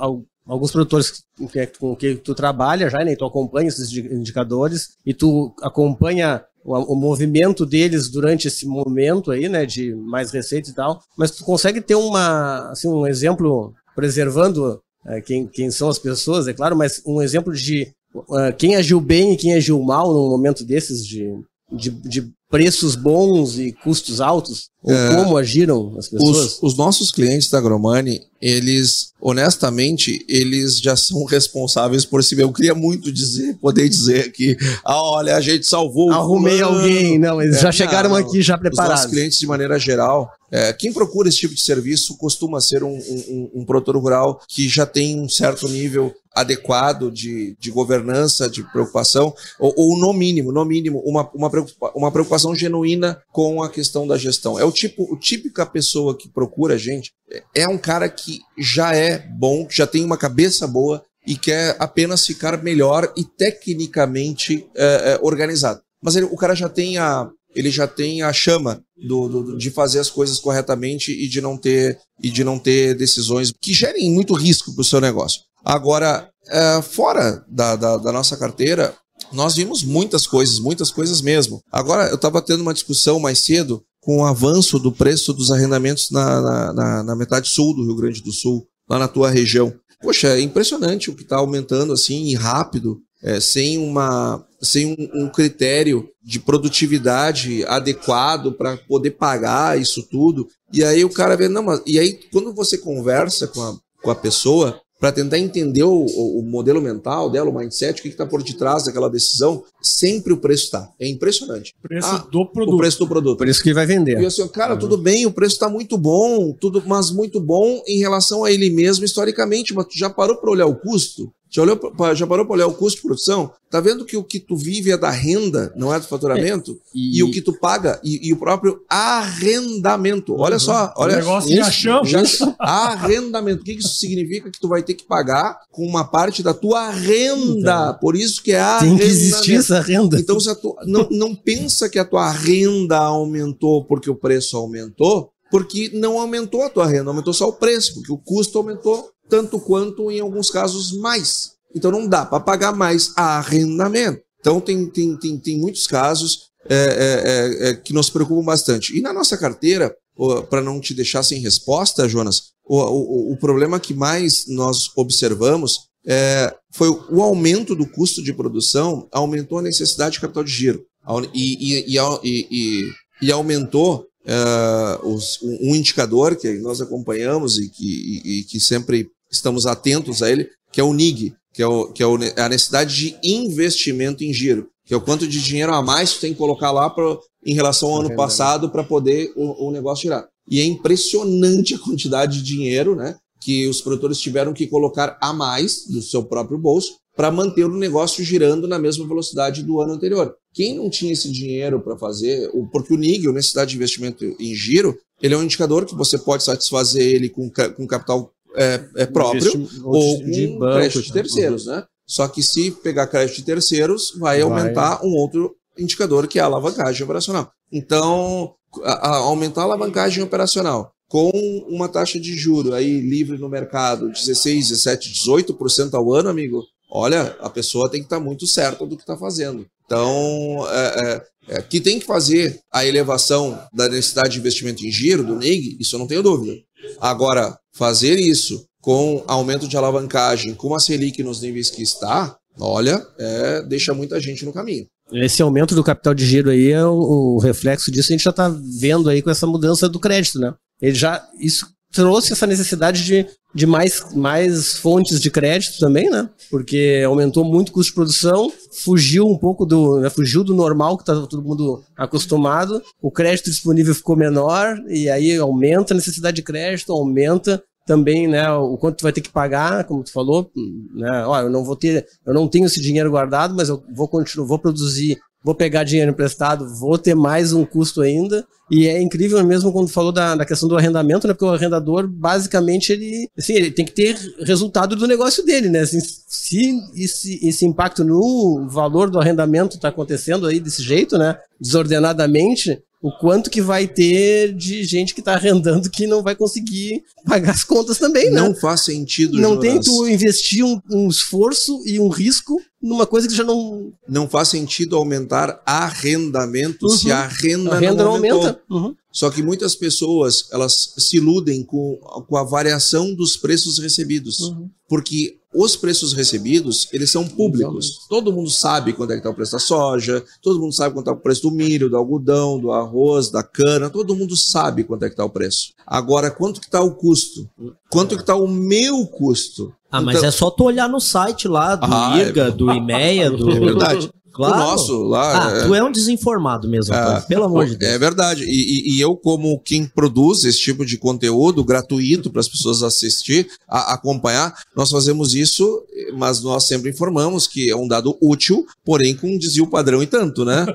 [SPEAKER 4] alguns produtores com que tu trabalha já, né? Tu acompanha esses indicadores e tu acompanha o, o, movimento deles durante esse momento aí, né, de mais receita e tal, mas tu consegue ter uma, assim, um exemplo preservando é, quem, quem são as pessoas, é claro, mas um exemplo de uh, quem agiu bem e quem agiu mal num momento desses de, de, de preços bons e custos altos? Ou é, como agiram as pessoas?
[SPEAKER 3] Os, os, nossos clientes da Agromani, eles, honestamente, eles já são responsáveis por si Eu queria muito dizer, poder dizer que, ah, olha, a gente salvou.
[SPEAKER 4] Arrumei alguém. Não, eles é, já chegaram não, aqui já preparados. Os
[SPEAKER 3] nossos clientes, de maneira geral, é, quem procura esse tipo de serviço costuma ser um, um, um, produtor rural que já tem um certo nível adequado de, de governança, de preocupação, ou, ou no mínimo, no mínimo, uma, uma, preocupa, uma preocupação genuína com a questão da gestão. É o tipo, o típica pessoa que procura a gente, é um cara que já é bom, já tem uma cabeça boa e quer apenas ficar melhor e tecnicamente é, é, organizado. Mas ele, o cara já tem a, ele já tem a chama do, do, de fazer as coisas corretamente e de não ter e de não ter decisões que gerem muito risco para o seu negócio. Agora, é, fora da, da, da, nossa carteira, nós vimos muitas coisas, muitas coisas mesmo. Agora, eu estava tendo uma discussão mais cedo com o avanço do preço dos arrendamentos na, na, na, na metade sul do Rio Grande do Sul, lá na tua região. Poxa, é impressionante o que está aumentando assim rápido é, sem, uma, sem um, um, critério de produtividade adequado para poder pagar isso tudo. E aí o cara vê, não, mas. E aí, quando você conversa com a, com a pessoa, para tentar entender o, o, modelo mental dela, o mindset, o que está por detrás daquela decisão, sempre o preço está. É impressionante.
[SPEAKER 1] Preço ah, do produto.
[SPEAKER 3] O preço do produto.
[SPEAKER 4] Por isso que vai vender.
[SPEAKER 3] E assim, cara, uhum. tudo bem, o preço está muito bom, tudo, mas muito bom em relação a ele mesmo historicamente, mas tu já parou para olhar o custo? Já, olhou, já parou para olhar o custo de produção? Tá vendo que o que tu vive é da renda, não é do faturamento? É, e... e... o que tu paga e, e o próprio arrendamento. Olha uhum. só, olha. O
[SPEAKER 1] negócio isso, chão.
[SPEAKER 3] Já, arrendamento. O que isso significa? Que tu vai ter que pagar com uma parte da tua renda. Por isso que é arrendamento.
[SPEAKER 4] Tem que existir essa renda.
[SPEAKER 3] Então, se tua, não, não pensa que a tua renda aumentou porque o preço aumentou, porque não aumentou a tua renda, aumentou só o preço, porque o custo aumentou tanto quanto em alguns casos mais. Então não dá para pagar mais arrendamento. Então tem, tem, tem, tem muitos casos é, é, é, é que nos preocupam bastante. E na nossa carteira, para não te deixar sem resposta, Jonas, o, o, o problema que mais nós observamos é, foi o aumento do custo de produção, aumentou a necessidade de capital de giro e, e, e, e aumentou uh, os, um indicador que nós acompanhamos e que, e, que sempre estamos atentos a ele, que é o NIG, que é, o, que é o, a necessidade de investimento em giro, que é o quanto de dinheiro a mais tu tem que colocar lá pra, em relação ao ano passado para poder o, o negócio girar. E é impressionante a quantidade de dinheiro né, que os produtores tiveram que colocar a mais do seu próprio bolso para manter o negócio girando na mesma velocidade do ano anterior. Quem não tinha esse dinheiro para fazer, porque o NIG, a necessidade de investimento em giro, ele é um indicador que você pode satisfazer ele com, com capital é, é próprio ou com de banco, crédito de terceiros, uhum. né? Só que se pegar crédito de terceiros, vai, vai, aumentar um outro indicador que é a alavancagem operacional. Então, a, a aumentar a alavancagem operacional com uma taxa de juro aí livre no mercado, 16, 17, 18% ao ano, amigo, olha, a pessoa tem que estar muito certa do que está fazendo. Então, é, é, é, que tem que fazer a elevação da necessidade de investimento em giro, do NIG, isso eu não tenho dúvida. Agora, fazer isso com aumento de alavancagem, com a Selic nos níveis que está, olha, é, deixa muita gente no caminho.
[SPEAKER 4] Esse aumento do capital de giro aí é o, o reflexo disso, a gente já está vendo aí com essa mudança do crédito, né? Ele já, isso trouxe essa necessidade de, de mais, mais fontes de crédito também, né? Porque aumentou muito o custo de produção, fugiu um pouco do, né? fugiu do normal que estava todo mundo acostumado, o crédito disponível ficou menor e aí aumenta a necessidade de crédito, aumenta também, né, o quanto tu vai ter que pagar, como tu falou, né, ó, eu não vou ter, eu não tenho esse dinheiro guardado, mas eu vou continuar, vou produzir vou pegar dinheiro emprestado, vou ter mais um custo ainda. E é incrível mesmo quando falou da, da questão do arrendamento, né? Porque o arrendador, basicamente, ele, assim, ele tem que ter resultado do negócio dele, né? Assim, se esse, esse impacto no valor do arrendamento está acontecendo aí desse jeito, né? Desordenadamente, o quanto que vai ter de gente que está arrendando que não vai conseguir pagar as contas também, né?
[SPEAKER 3] Não faz sentido,
[SPEAKER 4] Não
[SPEAKER 3] Jonas.
[SPEAKER 4] tem tu investir um, um esforço e um risco numa coisa que já não...
[SPEAKER 3] Não faz sentido aumentar arrendamento se
[SPEAKER 4] Uhum.
[SPEAKER 3] a renda,
[SPEAKER 4] A renda
[SPEAKER 3] não
[SPEAKER 4] não aumenta. Uhum.
[SPEAKER 3] Só que muitas pessoas elas se iludem com, com a variação dos preços recebidos.
[SPEAKER 4] Uhum.
[SPEAKER 3] Porque os preços recebidos, eles são públicos. Todo mundo sabe quanto é que está o preço da soja, todo mundo sabe quanto está o preço do milho, do algodão, do arroz, da cana, todo mundo sabe quanto é que está o preço. Agora, quanto que está o custo? Quanto que está o meu custo?
[SPEAKER 2] Ah, mas
[SPEAKER 3] Então-
[SPEAKER 2] é só tu olhar no site lá do
[SPEAKER 3] Ah,
[SPEAKER 2] IRGA,
[SPEAKER 3] é-
[SPEAKER 2] do IMEA, do.
[SPEAKER 3] É verdade.
[SPEAKER 2] Claro.
[SPEAKER 3] O nosso lá.
[SPEAKER 2] Ah,
[SPEAKER 3] é-
[SPEAKER 2] tu é um desinformado mesmo,
[SPEAKER 3] Ah,
[SPEAKER 2] pelo amor de Deus.
[SPEAKER 3] É verdade. E, e- e eu, como quem produz esse tipo de conteúdo gratuito para as pessoas assistir, a- acompanhar, nós fazemos isso, mas nós sempre informamos que é um dado útil, porém com um desvio padrão e tanto, né?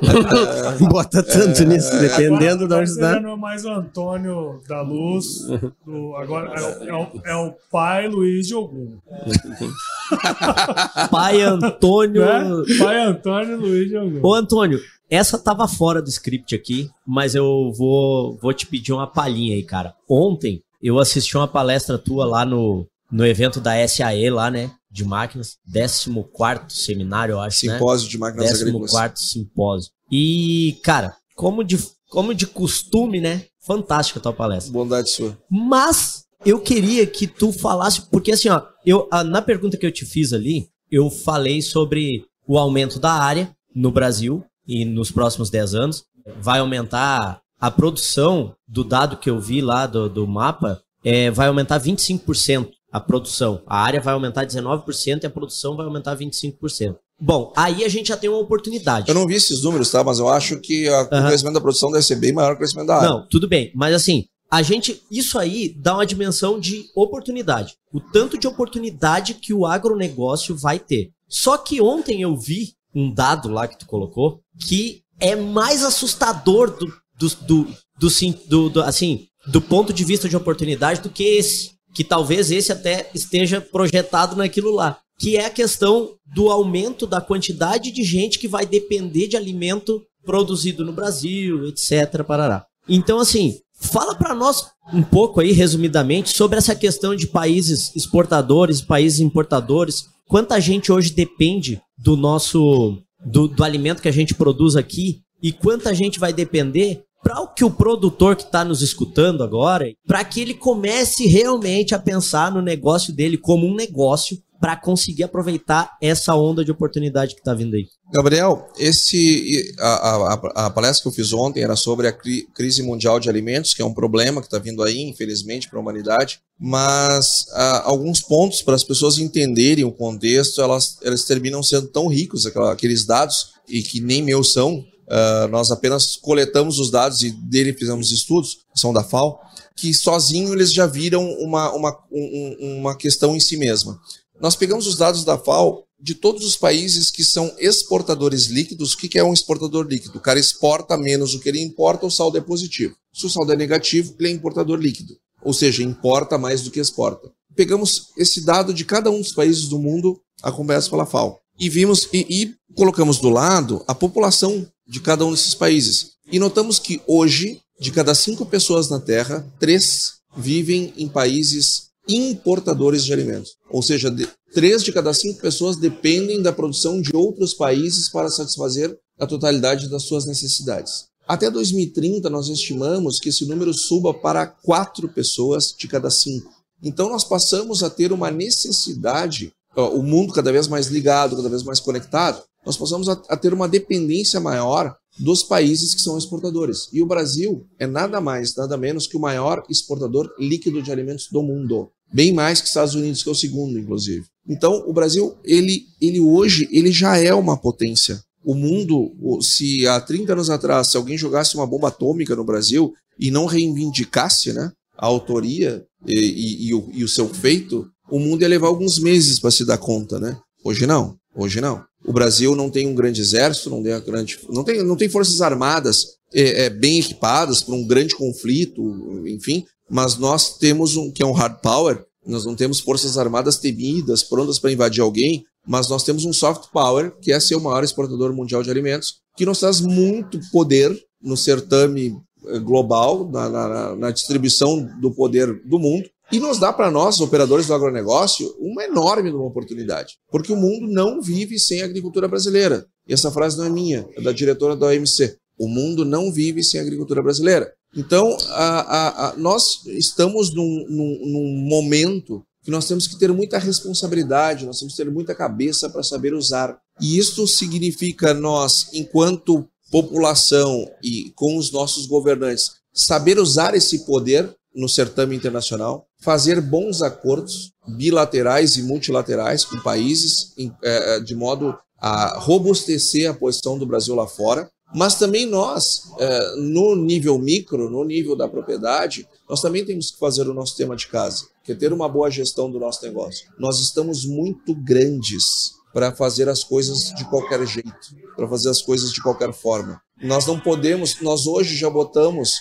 [SPEAKER 4] Bota tanto nisso, dependendo
[SPEAKER 1] agora,
[SPEAKER 4] da
[SPEAKER 1] agora
[SPEAKER 4] onde está.
[SPEAKER 1] é mais o Antônio da Luz, do- agora é o, é o- é o pai Luiz de Ogum.
[SPEAKER 2] Pai Antônio.
[SPEAKER 1] Né? Pai Antônio Luiz de Ogum.
[SPEAKER 2] Ô, Antônio, essa tava fora do script aqui, mas eu vou, vou te pedir uma palhinha aí, cara. Ontem eu assisti uma palestra tua lá no, no evento da SAE, lá, né? De máquinas. 14 seminário, eu acho, né?
[SPEAKER 3] Simpósio de máquinas agrícolas.
[SPEAKER 2] 14 simpósio. E, cara, como de, como de costume, né? Fantástica a tua palestra.
[SPEAKER 3] Bondade sua.
[SPEAKER 2] Mas eu queria que tu falasse, porque assim, ó, eu, na pergunta que eu te fiz ali, eu falei sobre o aumento da área no Brasil e nos próximos 10 anos. Vai aumentar a produção do dado que eu vi lá do, do mapa, é, vai aumentar 25% a produção. A área vai aumentar 19% e a produção vai aumentar 25%. Bom, aí a gente já tem uma oportunidade.
[SPEAKER 3] Eu não vi esses números, tá? Mas eu acho que a- o
[SPEAKER 2] Aham.
[SPEAKER 3] crescimento da produção deve ser bem maior que o crescimento da área.
[SPEAKER 2] Não, tudo bem, mas assim, a gente, isso aí dá uma dimensão de oportunidade. O tanto de oportunidade que o agronegócio vai ter. Só que ontem eu vi um dado lá que tu colocou que é mais assustador do, do, do, do, do- do- assim, do ponto de vista de oportunidade do que esse. Que talvez esse até esteja projetado naquilo lá. Que é a questão do aumento da quantidade de gente que vai depender de alimento produzido no Brasil, etc. Parará. Então, assim, fala para nós um pouco aí, resumidamente, sobre essa questão de países exportadores, países importadores. Quanta gente hoje depende do nosso do, do alimento que a gente produz aqui e quanta gente vai depender para o que o produtor que está nos escutando agora, para que ele comece realmente a pensar no negócio dele como um negócio para conseguir aproveitar essa onda de oportunidade que está vindo aí.
[SPEAKER 3] Gabriel, esse, a, a- a- a palestra que eu fiz ontem era sobre a cri- crise mundial de alimentos, que é um problema que está vindo aí, infelizmente, para a humanidade. Mas ah, alguns pontos para as pessoas entenderem o contexto, elas, elas terminam sendo tão ricos, aqueles dados, e que nem meus são. ah, nós apenas coletamos os dados e dele fizemos estudos, são da FAO, que sozinho eles já viram uma, uma, um- um- uma questão em si mesma. Nós pegamos os dados da FAO de todos os países que são exportadores líquidos. O que é um exportador líquido? O cara exporta menos do que ele importa, o saldo é positivo. Se o saldo é negativo, ele é importador líquido. Ou seja, importa mais do que exporta. Pegamos esse dado de cada um dos países do mundo acompanhados pela FAO e vimos e, e colocamos do lado a população de cada um desses países. E notamos que hoje, de cada cinco pessoas na Terra, três vivem em países importadores de alimentos. Ou seja, de, três de cada cinco pessoas dependem da produção de outros países para satisfazer a totalidade das suas necessidades. Até 2030, nós estimamos que esse número suba para quatro pessoas de cada cinco. Então, nós passamos a ter uma necessidade, o mundo cada vez mais ligado, cada vez mais conectado, nós passamos a, ter uma dependência maior dos países que são exportadores. E o Brasil é nada mais, nada menos que o maior exportador líquido de alimentos do mundo. Bem mais que Estados Unidos, que é o segundo, inclusive. Então, o Brasil, ele, ele hoje, ele já é uma potência. O mundo, se há 30 anos atrás, se alguém jogasse uma bomba atômica no Brasil e não reivindicasse né, a autoria e, e, e, o, e o seu feito, o mundo ia levar alguns meses para se dar conta, né? Hoje não. Hoje não. O Brasil não tem um grande exército, não tem, grande, não tem, não tem forças armadas é, é, bem equipadas para um grande conflito, enfim, mas nós temos um que é um hard power. Nós não temos forças armadas temidas, prontas para invadir alguém, mas nós temos um soft power, que é ser o maior exportador mundial de alimentos, que nos traz muito poder no certame eh, global, na, na, na distribuição do poder do mundo, e nos dá para nós, operadores do agronegócio, uma enorme uma oportunidade. Porque o mundo não vive sem a agricultura brasileira. E essa frase não é minha, é da diretora da OMC. O mundo não vive sem a agricultura brasileira. Então, a, a, a, nós estamos num, num, num momento que nós temos que ter muita responsabilidade, nós temos que ter muita cabeça para saber usar. E isso significa nós, enquanto população e com os nossos governantes, saber usar esse poder no certame internacional, fazer bons acordos bilaterais e multilaterais com países é, é, de modo a robustecer a posição do Brasil lá fora, mas também nós, é, no nível micro, no nível da propriedade, nós também temos que fazer o nosso tema de casa, que é ter uma boa gestão do nosso negócio. Nós estamos muito grandes para fazer as coisas de qualquer jeito, para fazer as coisas de qualquer forma. Nós não podemos, nós hoje já botamos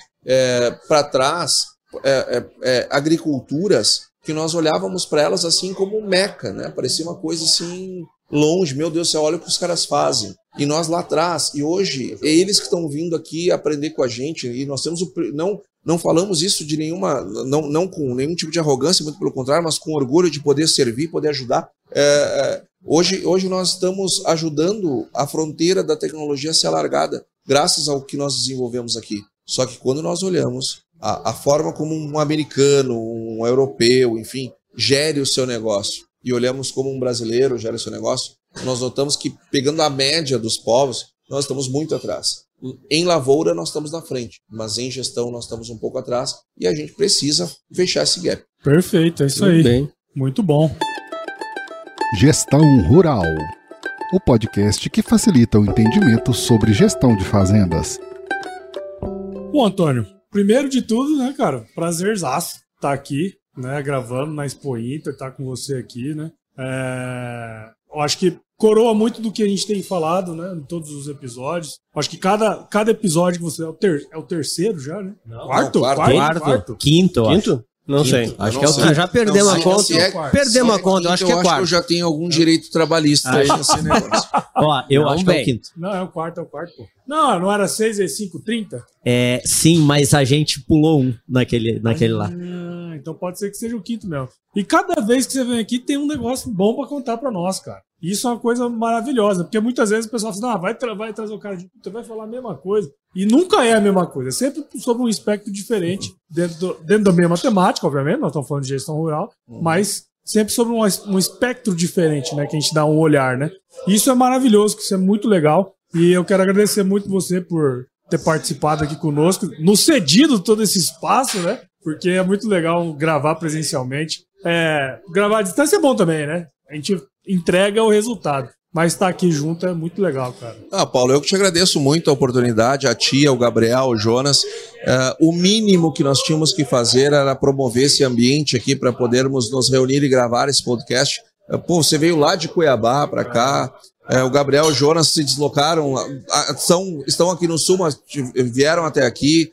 [SPEAKER 3] para trás é, é, é, agriculturas que nós olhávamos para elas assim como meca, né? Parecia uma coisa assim longe, meu Deus céu, olha o que os caras fazem. E nós lá atrás, e hoje, é eles que estão vindo aqui aprender com a gente, e nós temos o. Não, não falamos isso de nenhuma. Não, não com nenhum tipo de arrogância, muito pelo contrário, mas com orgulho de poder servir, poder ajudar. É, é, hoje, hoje nós estamos ajudando a fronteira da tecnologia a ser alargada, graças ao que nós desenvolvemos aqui. Só que quando nós olhamos a, a forma como um americano, um europeu, enfim, gere o seu negócio e olhamos como um brasileiro gera o seu negócio, nós notamos que, pegando a média dos povos, nós estamos muito atrás. Em lavoura, nós estamos na frente, mas em gestão, nós estamos um pouco atrás e a gente precisa fechar esse gap.
[SPEAKER 1] Perfeito, é isso muito aí. Bem. Muito bom.
[SPEAKER 5] Gestão Rural o podcast que facilita o entendimento sobre gestão de fazendas.
[SPEAKER 1] Bom, Antônio, primeiro de tudo, né, cara, prazerzaço estar tá aqui, né, gravando na Expo Inter, estar tá com você aqui, né. É, eu acho que coroa muito do que a gente tem falado, né, em todos os episódios. Eu acho que cada, cada episódio que você é o, ter, é o terceiro já, né?
[SPEAKER 2] Não, quarto, não, quarto, quarto, quarto, quarto, quinto, quinto.
[SPEAKER 4] Não Quinto. sei.
[SPEAKER 2] Acho que é o quinto.
[SPEAKER 4] Já perdemos a conta. É, perdemos a conta, eu acho que é quarto. Eu acho
[SPEAKER 3] que eu já tenho algum direito trabalhista aí nesse negócio.
[SPEAKER 2] Ó, eu não, acho bem. que é o quinto.
[SPEAKER 1] Não, é o quarto, é o quarto, pô. Não, não era 6 e 5, 30?
[SPEAKER 2] É, sim, mas a gente pulou um naquele, naquele lá.
[SPEAKER 1] Ah, então pode ser que seja o quinto mesmo. E cada vez que você vem aqui tem um negócio bom para contar para nós, cara. Isso é uma coisa maravilhosa, porque muitas vezes o pessoal fala, ah, vai, tra vai trazer o cara de puta, vai falar a mesma coisa. E nunca é a mesma coisa, é sempre sobre um espectro diferente, dentro, do, dentro da mesma temática, obviamente, nós estamos falando de gestão rural, uhum. mas sempre sobre um, um espectro diferente, né, que a gente dá um olhar, né. Isso é maravilhoso, isso é muito legal, e eu quero agradecer muito você por ter participado aqui conosco, nos cedido todo esse espaço, né, porque é muito legal gravar presencialmente. É, gravar à distância é bom também, né? A gente entrega o resultado. Mas estar aqui junto é muito legal, cara.
[SPEAKER 3] Ah, Paulo, eu te agradeço muito a oportunidade, a tia, o Gabriel, o Jonas. Uh, o mínimo que nós tínhamos que fazer era promover esse ambiente aqui para podermos nos reunir e gravar esse podcast. Uh, pô, você veio lá de Cuiabá para cá. Uh, o Gabriel e o Jonas se deslocaram, são, estão aqui no Sul, mas vieram até aqui,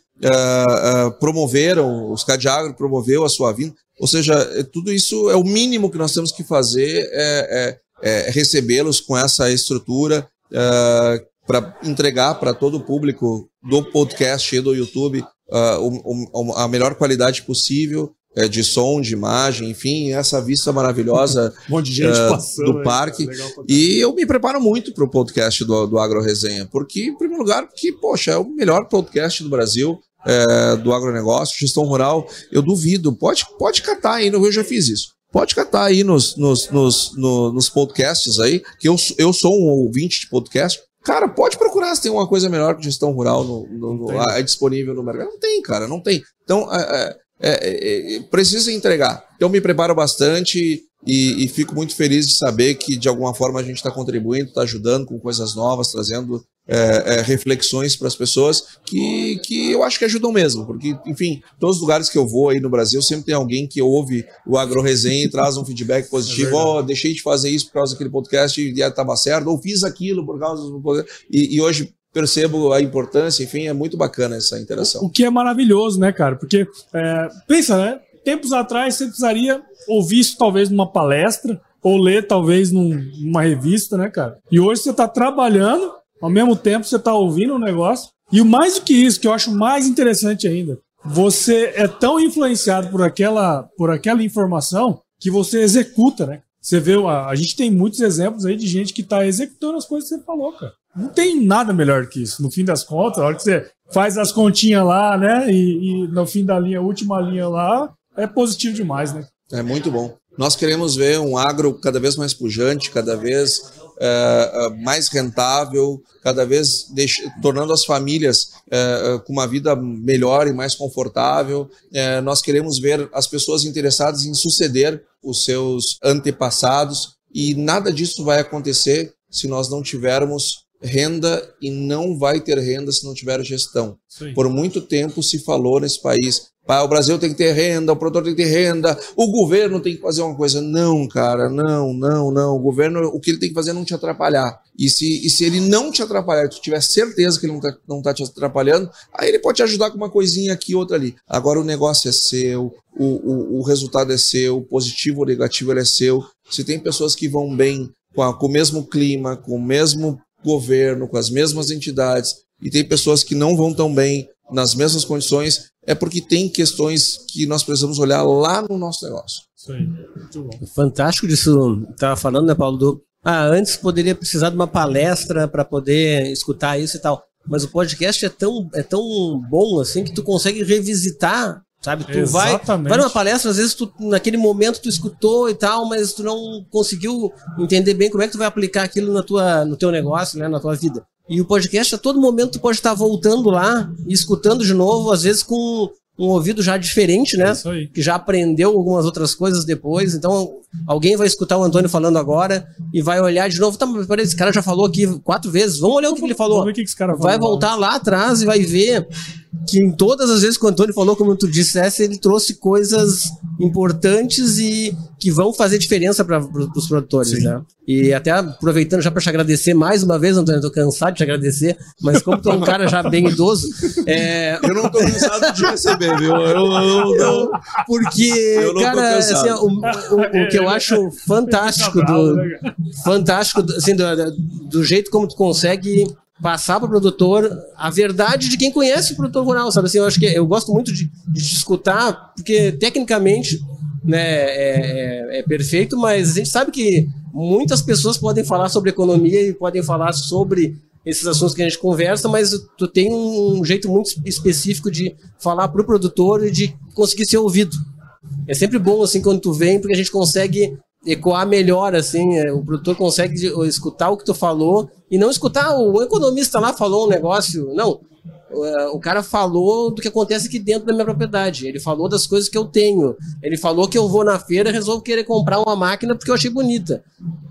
[SPEAKER 3] promoveram, os Cadiagro promoveu a sua vinda. Ou seja, tudo isso é o mínimo que nós temos que fazer. é, é é, recebê-los com essa estrutura é, para entregar para todo o público do podcast e do YouTube uh, o, o, a melhor qualidade possível, é, de som, de imagem, enfim, essa vista maravilhosa
[SPEAKER 1] Um monte de gente
[SPEAKER 3] eh,
[SPEAKER 1] passando.
[SPEAKER 3] do parque.
[SPEAKER 1] pra
[SPEAKER 3] E eu me preparo muito para o podcast do, do Agro Resenha, porque, em primeiro lugar, porque, poxa, é o melhor podcast do Brasil, é, do agronegócio, gestão rural. Eu duvido. Pode, pode catar aí, eu já fiz isso. Pode catar aí nos, nos, nos, no- nos podcasts aí, que eu, eu sou um ouvinte de podcast. Cara, pode procurar se tem uma coisa melhor que gestão rural no, no- no- é disponível no mercado. Não tem, cara, não tem. Então, é, é, é, é, precisa entregar. Eu me preparo bastante e, e fico muito feliz de saber que, de alguma forma, a gente está contribuindo, está ajudando com coisas novas, trazendo é, é, reflexões para as pessoas que, que eu acho que ajudam mesmo. Porque, enfim, todos os lugares que eu vou aí no Brasil, sempre tem alguém que ouve o Agro Resenha e traz um feedback positivo. Ó, deixei de fazer isso por causa daquele podcast e estava certo, ou fiz aquilo por causa do podcast. E, e hoje percebo a importância, enfim, é muito bacana essa interação.
[SPEAKER 1] O que é maravilhoso, né, cara? Porque, é, pensa, né? Tempos atrás você precisaria ouvir isso talvez numa palestra ou ler talvez num- numa revista, né, cara? E hoje você tá trabalhando, ao mesmo tempo você tá ouvindo um negócio. E mais do que isso, que eu acho mais interessante ainda, você é tão influenciado por aquela, por aquela informação que você executa, né? Você vê, a, a gente tem muitos exemplos aí de gente que tá executando as coisas que você falou, cara. Não tem nada melhor que isso. No fim das contas, a hora que você faz as continhas lá, né? E, e no fim da linha, última linha lá, é positivo demais, né?
[SPEAKER 3] É muito bom. Nós queremos ver um agro cada vez mais pujante, cada vez é, é, mais rentável, cada vez tornando as famílias é, é, com uma vida melhor e mais confortável. É, nós queremos ver as pessoas interessadas em suceder os seus antepassados e nada disso vai acontecer se nós não tivermos renda e não vai ter renda se não tiver gestão. Por muito tempo se falou nesse país, "Pá, o Brasil tem que ter renda, o produtor tem que ter renda, o governo tem que fazer uma coisa. Não, cara, não, não, não. O governo, o que ele tem que fazer é não te atrapalhar. E se, e se ele não te atrapalhar, tu tiver certeza que ele não tá, não tá te atrapalhando, aí ele pode te ajudar com uma coisinha aqui, outra ali. Agora o negócio é seu, o, o, o resultado é seu, positivo ou negativo ele é seu. Se tem pessoas que vão bem com, a- com o mesmo clima, com o mesmo governo, com as mesmas entidades, e tem pessoas que não vão tão bem nas mesmas condições, é porque tem questões que nós precisamos olhar lá no nosso negócio.
[SPEAKER 1] Isso aí. Muito bom.
[SPEAKER 4] Fantástico disso. Tava falando, né, Paulo? Do, ah, antes poderia precisar de uma palestra para poder escutar isso e tal. Mas o podcast é tão, é tão bom assim que tu consegue revisitar, sabe? Tu vai,
[SPEAKER 1] Exatamente.
[SPEAKER 4] vai numa palestra, às vezes tu, naquele momento tu escutou e tal, mas tu não conseguiu entender bem como é que tu vai aplicar aquilo na tua, no teu negócio, né, na tua vida. E o podcast, a todo momento, tu pode estar voltando lá e escutando de novo, às vezes com um ouvido já diferente, né?
[SPEAKER 1] É isso aí.
[SPEAKER 4] que já aprendeu algumas outras coisas depois. Então, alguém vai escutar o Antônio falando agora e vai olhar de novo. Tá, mas peraí, esse cara já falou aqui quatro vezes. Vamos olhar o que, ele falou.
[SPEAKER 1] Vamos ver o que esse cara
[SPEAKER 4] Vai
[SPEAKER 1] falou.
[SPEAKER 4] voltar lá atrás e vai ver que em todas as vezes que o Antônio falou, como tu dissesse, ele trouxe coisas importantes e que vão fazer diferença para os produtores, né? E até aproveitando já para te agradecer mais uma vez, Antônio, eu tô cansado de te agradecer, mas como tu é um cara já bem idoso, é,
[SPEAKER 3] Eu não tô cansado de receber, viu? Eu, eu não.
[SPEAKER 4] porque,
[SPEAKER 3] Eu
[SPEAKER 4] cara, assim, o, o- o que eu acho fantástico do, fantástico assim, do, do jeito como tu consegue passar para o produtor a verdade de quem conhece o produtor rural, sabe? Assim, eu acho que eu gosto muito de, de escutar, porque tecnicamente né, é, é- é perfeito, mas a gente sabe que muitas pessoas podem falar sobre economia e podem falar sobre esses assuntos que a gente conversa, mas tu tem um jeito muito específico de falar para o produtor e de conseguir ser ouvido. É sempre bom assim quando tu vem, porque a gente consegue ecoar melhor, assim, é, o produtor consegue escutar o que tu falou e não escutar o economista lá falou um negócio, não. É, O cara falou do que acontece aqui dentro da minha propriedade. Ele falou das coisas que eu tenho. Ele falou que eu vou na feira e resolvo querer comprar uma máquina porque eu achei bonita.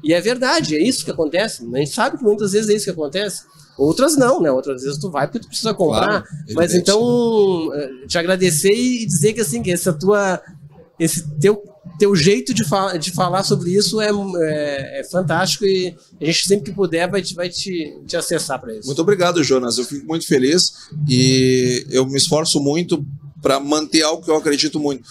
[SPEAKER 4] E é verdade, é isso que acontece. A gente sabe que muitas vezes é isso que acontece. Outras não, né? Outras vezes tu vai porque tu precisa comprar.
[SPEAKER 3] Claro,
[SPEAKER 4] Mas então, eh, te agradecer e dizer que assim, que essa tua. Esse teu, teu jeito de, de falar sobre isso é, é, é fantástico e a gente sempre que puder vai vai te, te acessar para isso.
[SPEAKER 3] Muito obrigado, Jonas. Eu fico muito feliz e eu me esforço muito para manter algo que eu acredito muito,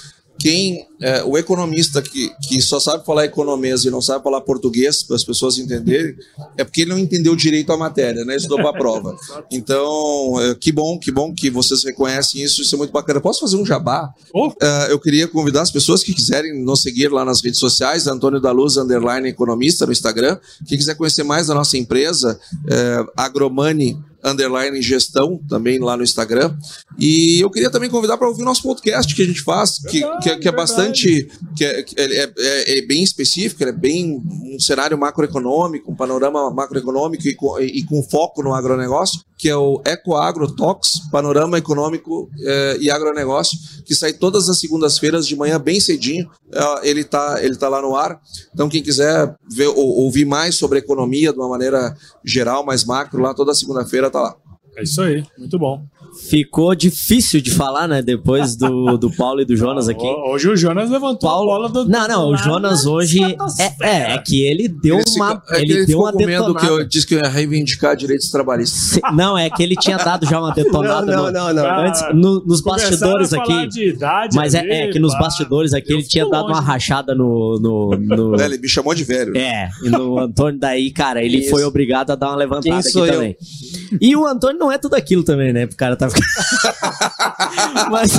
[SPEAKER 3] quem é, o economista que, que só sabe falar economês e não sabe falar português para as pessoas entenderem, é porque ele não entendeu direito a matéria, né? Estudou para a prova. Então, é, que bom, que bom que vocês reconhecem isso, isso é muito bacana. Posso fazer um jabá?
[SPEAKER 1] Oh.
[SPEAKER 3] Uh, eu queria convidar as pessoas que quiserem nos seguir lá nas redes sociais, Antônio da Luz, underline economista no Instagram. Quem quiser conhecer mais da nossa empresa, uh, Agromani underline gestão, também lá no Instagram. E eu queria também convidar para ouvir o nosso podcast que a gente faz, que, verdade, que, é, que é bastante. que é, é, é, é, bem específico, é bem um cenário macroeconômico, um panorama macroeconômico e com, e com foco no agronegócio, que é o EcoAgro Talks, Panorama Econômico eh, e Agronegócio, que sai todas as segundas-feiras de manhã, bem cedinho. Uh, ele está ele tá lá no ar. Então, quem quiser ver, ou, ouvir mais sobre economia de uma maneira geral, mais macro, lá toda segunda-feira tá lá.
[SPEAKER 1] É isso aí, muito bom.
[SPEAKER 2] Ficou difícil de falar, né? Depois do, do Paulo e do Jonas aqui.
[SPEAKER 1] Hoje o Jonas levantou
[SPEAKER 2] Paulo...
[SPEAKER 1] a bola do.
[SPEAKER 2] Não, não, o Jonas hoje. É, é, é, que ele deu
[SPEAKER 3] ele
[SPEAKER 2] uma.
[SPEAKER 3] é
[SPEAKER 2] ele,
[SPEAKER 3] ele
[SPEAKER 2] deu uma
[SPEAKER 3] com medo
[SPEAKER 2] detonada.
[SPEAKER 3] que eu disse que eu ia reivindicar direitos trabalhistas.
[SPEAKER 2] Se- Não, é que ele tinha dado já uma detonada
[SPEAKER 4] Não,
[SPEAKER 2] no-
[SPEAKER 4] não, não, não.
[SPEAKER 2] antes, no- nos bastidores
[SPEAKER 1] a falar
[SPEAKER 2] aqui.
[SPEAKER 1] de idade
[SPEAKER 2] Mas é,
[SPEAKER 1] ali,
[SPEAKER 2] é que nos bastidores aqui
[SPEAKER 1] Eu
[SPEAKER 2] ele tinha
[SPEAKER 1] fico
[SPEAKER 2] dado uma
[SPEAKER 1] longe.
[SPEAKER 2] rachada no. no, no-
[SPEAKER 3] Né, Ele me chamou de velho.
[SPEAKER 2] É, e no Antônio daí, cara, ele
[SPEAKER 4] Isso.
[SPEAKER 2] foi obrigado a dar uma levantada
[SPEAKER 4] Quem
[SPEAKER 2] aqui
[SPEAKER 4] eu?
[SPEAKER 2] E o Antônio não é tudo aquilo também, né? O cara tá mas,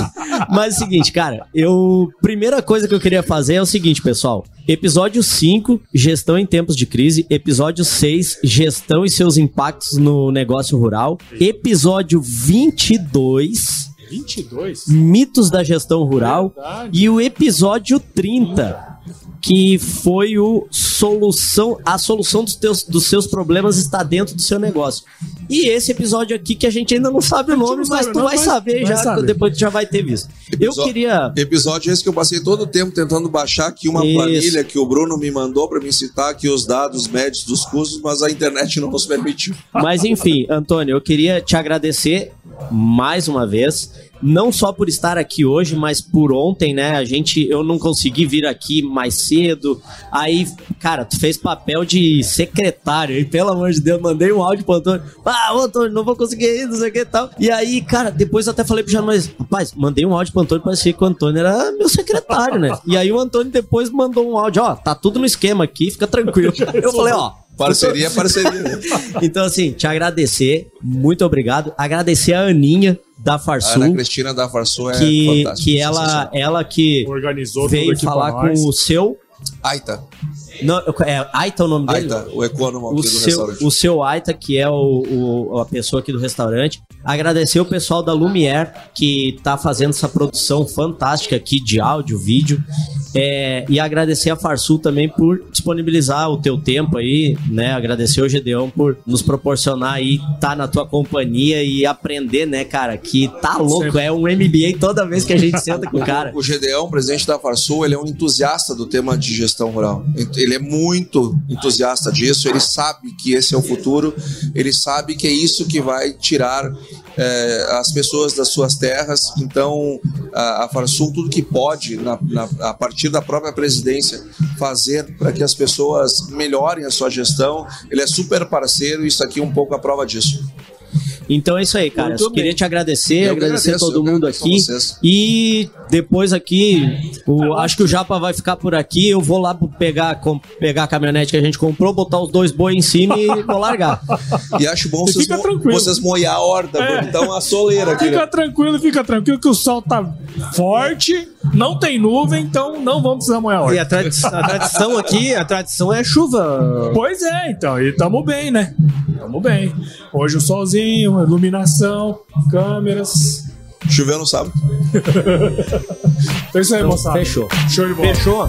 [SPEAKER 2] mas é o seguinte, cara, eu. Primeira coisa que eu queria fazer é o seguinte, pessoal. Episódio 5, gestão em tempos de crise. Episódio 6, gestão e seus impactos no negócio rural. Episódio 22,
[SPEAKER 1] 22?
[SPEAKER 2] mitos da gestão rural.
[SPEAKER 1] Verdade.
[SPEAKER 2] E o episódio 30, que foi o solução, a solução dos, teus, dos seus problemas está dentro do seu negócio. E esse episódio aqui que a gente ainda não sabe o nome, mas tu
[SPEAKER 1] não,
[SPEAKER 2] vai saber
[SPEAKER 1] vai
[SPEAKER 2] já,
[SPEAKER 1] saber.
[SPEAKER 2] depois tu já vai ter visto. Eu
[SPEAKER 3] Episódio-
[SPEAKER 2] queria
[SPEAKER 3] Episódio esse que eu passei todo o tempo tentando baixar aqui uma
[SPEAKER 2] Isso.
[SPEAKER 3] planilha que o Bruno me mandou para me citar aqui os dados médios dos custos, mas a internet não nos permitiu.
[SPEAKER 2] Mas enfim, Antônio, eu queria te agradecer mais uma vez. Não só por estar aqui hoje, mas por ontem, né? A gente, eu não consegui vir aqui mais cedo. Aí, cara, tu fez papel de secretário. E pelo amor de Deus, mandei um áudio pro Antônio. Ah, ô, Antônio, não vou conseguir ir, não sei o que e tal. E aí, cara, depois eu até falei pro Jano, mas, rapaz, mandei um áudio pro Antônio, parecia que o Antônio era meu secretário, né? E aí o Antônio depois mandou um áudio, ó, tá tudo no esquema aqui, fica tranquilo. Eu falei, ó,
[SPEAKER 3] Parceria é parceria. né?
[SPEAKER 2] então, assim, te agradecer, muito obrigado. Agradecer a Aninha da
[SPEAKER 3] A
[SPEAKER 2] Farsul,
[SPEAKER 3] Ana Cristina da Farsul é
[SPEAKER 2] que,
[SPEAKER 3] fantástica.
[SPEAKER 2] que ela, ela que
[SPEAKER 1] Organizou
[SPEAKER 2] veio falar com o seu.
[SPEAKER 3] Aita.
[SPEAKER 2] Não, é Aita o nome dele?
[SPEAKER 3] Aita, o econômico
[SPEAKER 2] O
[SPEAKER 3] aqui do
[SPEAKER 2] seu,
[SPEAKER 3] restaurante.
[SPEAKER 2] o seu Aita, que é o, o- a pessoa aqui do restaurante. Agradecer o pessoal da Lumière, que tá fazendo essa produção fantástica aqui de áudio, vídeo. É, e agradecer a Farsul também por disponibilizar o teu tempo aí, né? Agradecer o Gedeão por nos proporcionar aí, tá na tua companhia e aprender, né, cara? Que tá louco, é um MBA toda vez que a gente senta com o cara.
[SPEAKER 3] O Gedeão, presidente da Farsul, ele é um entusiasta do tema de gestão rural. Ele é muito entusiasta disso, ele sabe que esse é o futuro, ele sabe que é isso que vai tirar eh, as pessoas das suas terras. Então, a, a Farsul, tudo que pode, na- na- a partir da própria presidência, fazer para que as pessoas melhorem a sua gestão, ele é super parceiro e isso aqui é um pouco a prova disso.
[SPEAKER 2] Então é isso aí, cara. Queria te agradecer,
[SPEAKER 3] Eu
[SPEAKER 2] agradecer
[SPEAKER 3] agradeço,
[SPEAKER 2] todo mundo aqui. E depois aqui, o- acho que o Japa vai ficar por aqui. Eu vou lá pegar, com- pegar a caminhonete que a gente comprou, botar os dois boi em cima e vou largar.
[SPEAKER 3] E acho bom
[SPEAKER 1] E
[SPEAKER 3] vocês, mo-
[SPEAKER 1] tranquilo.
[SPEAKER 3] vocês molhar a horta,
[SPEAKER 1] É.
[SPEAKER 3] tá uma soleira aqui.
[SPEAKER 1] Fica
[SPEAKER 3] né?
[SPEAKER 1] tranquilo, fica tranquilo que o sol tá forte, não tem nuvem, então não vamos precisar molhar a
[SPEAKER 4] E
[SPEAKER 1] horta.
[SPEAKER 4] a, tradi- a tradição aqui, a tradição é chuva.
[SPEAKER 1] Pois é, então, e tamo bem, né? Tamo bem. Hoje o solzinho, iluminação, câmeras.
[SPEAKER 3] Choveu no sábado.
[SPEAKER 1] Então é isso aí,
[SPEAKER 2] Então,
[SPEAKER 1] moçada.
[SPEAKER 2] fechou.
[SPEAKER 1] Show de bola.
[SPEAKER 2] Fechou?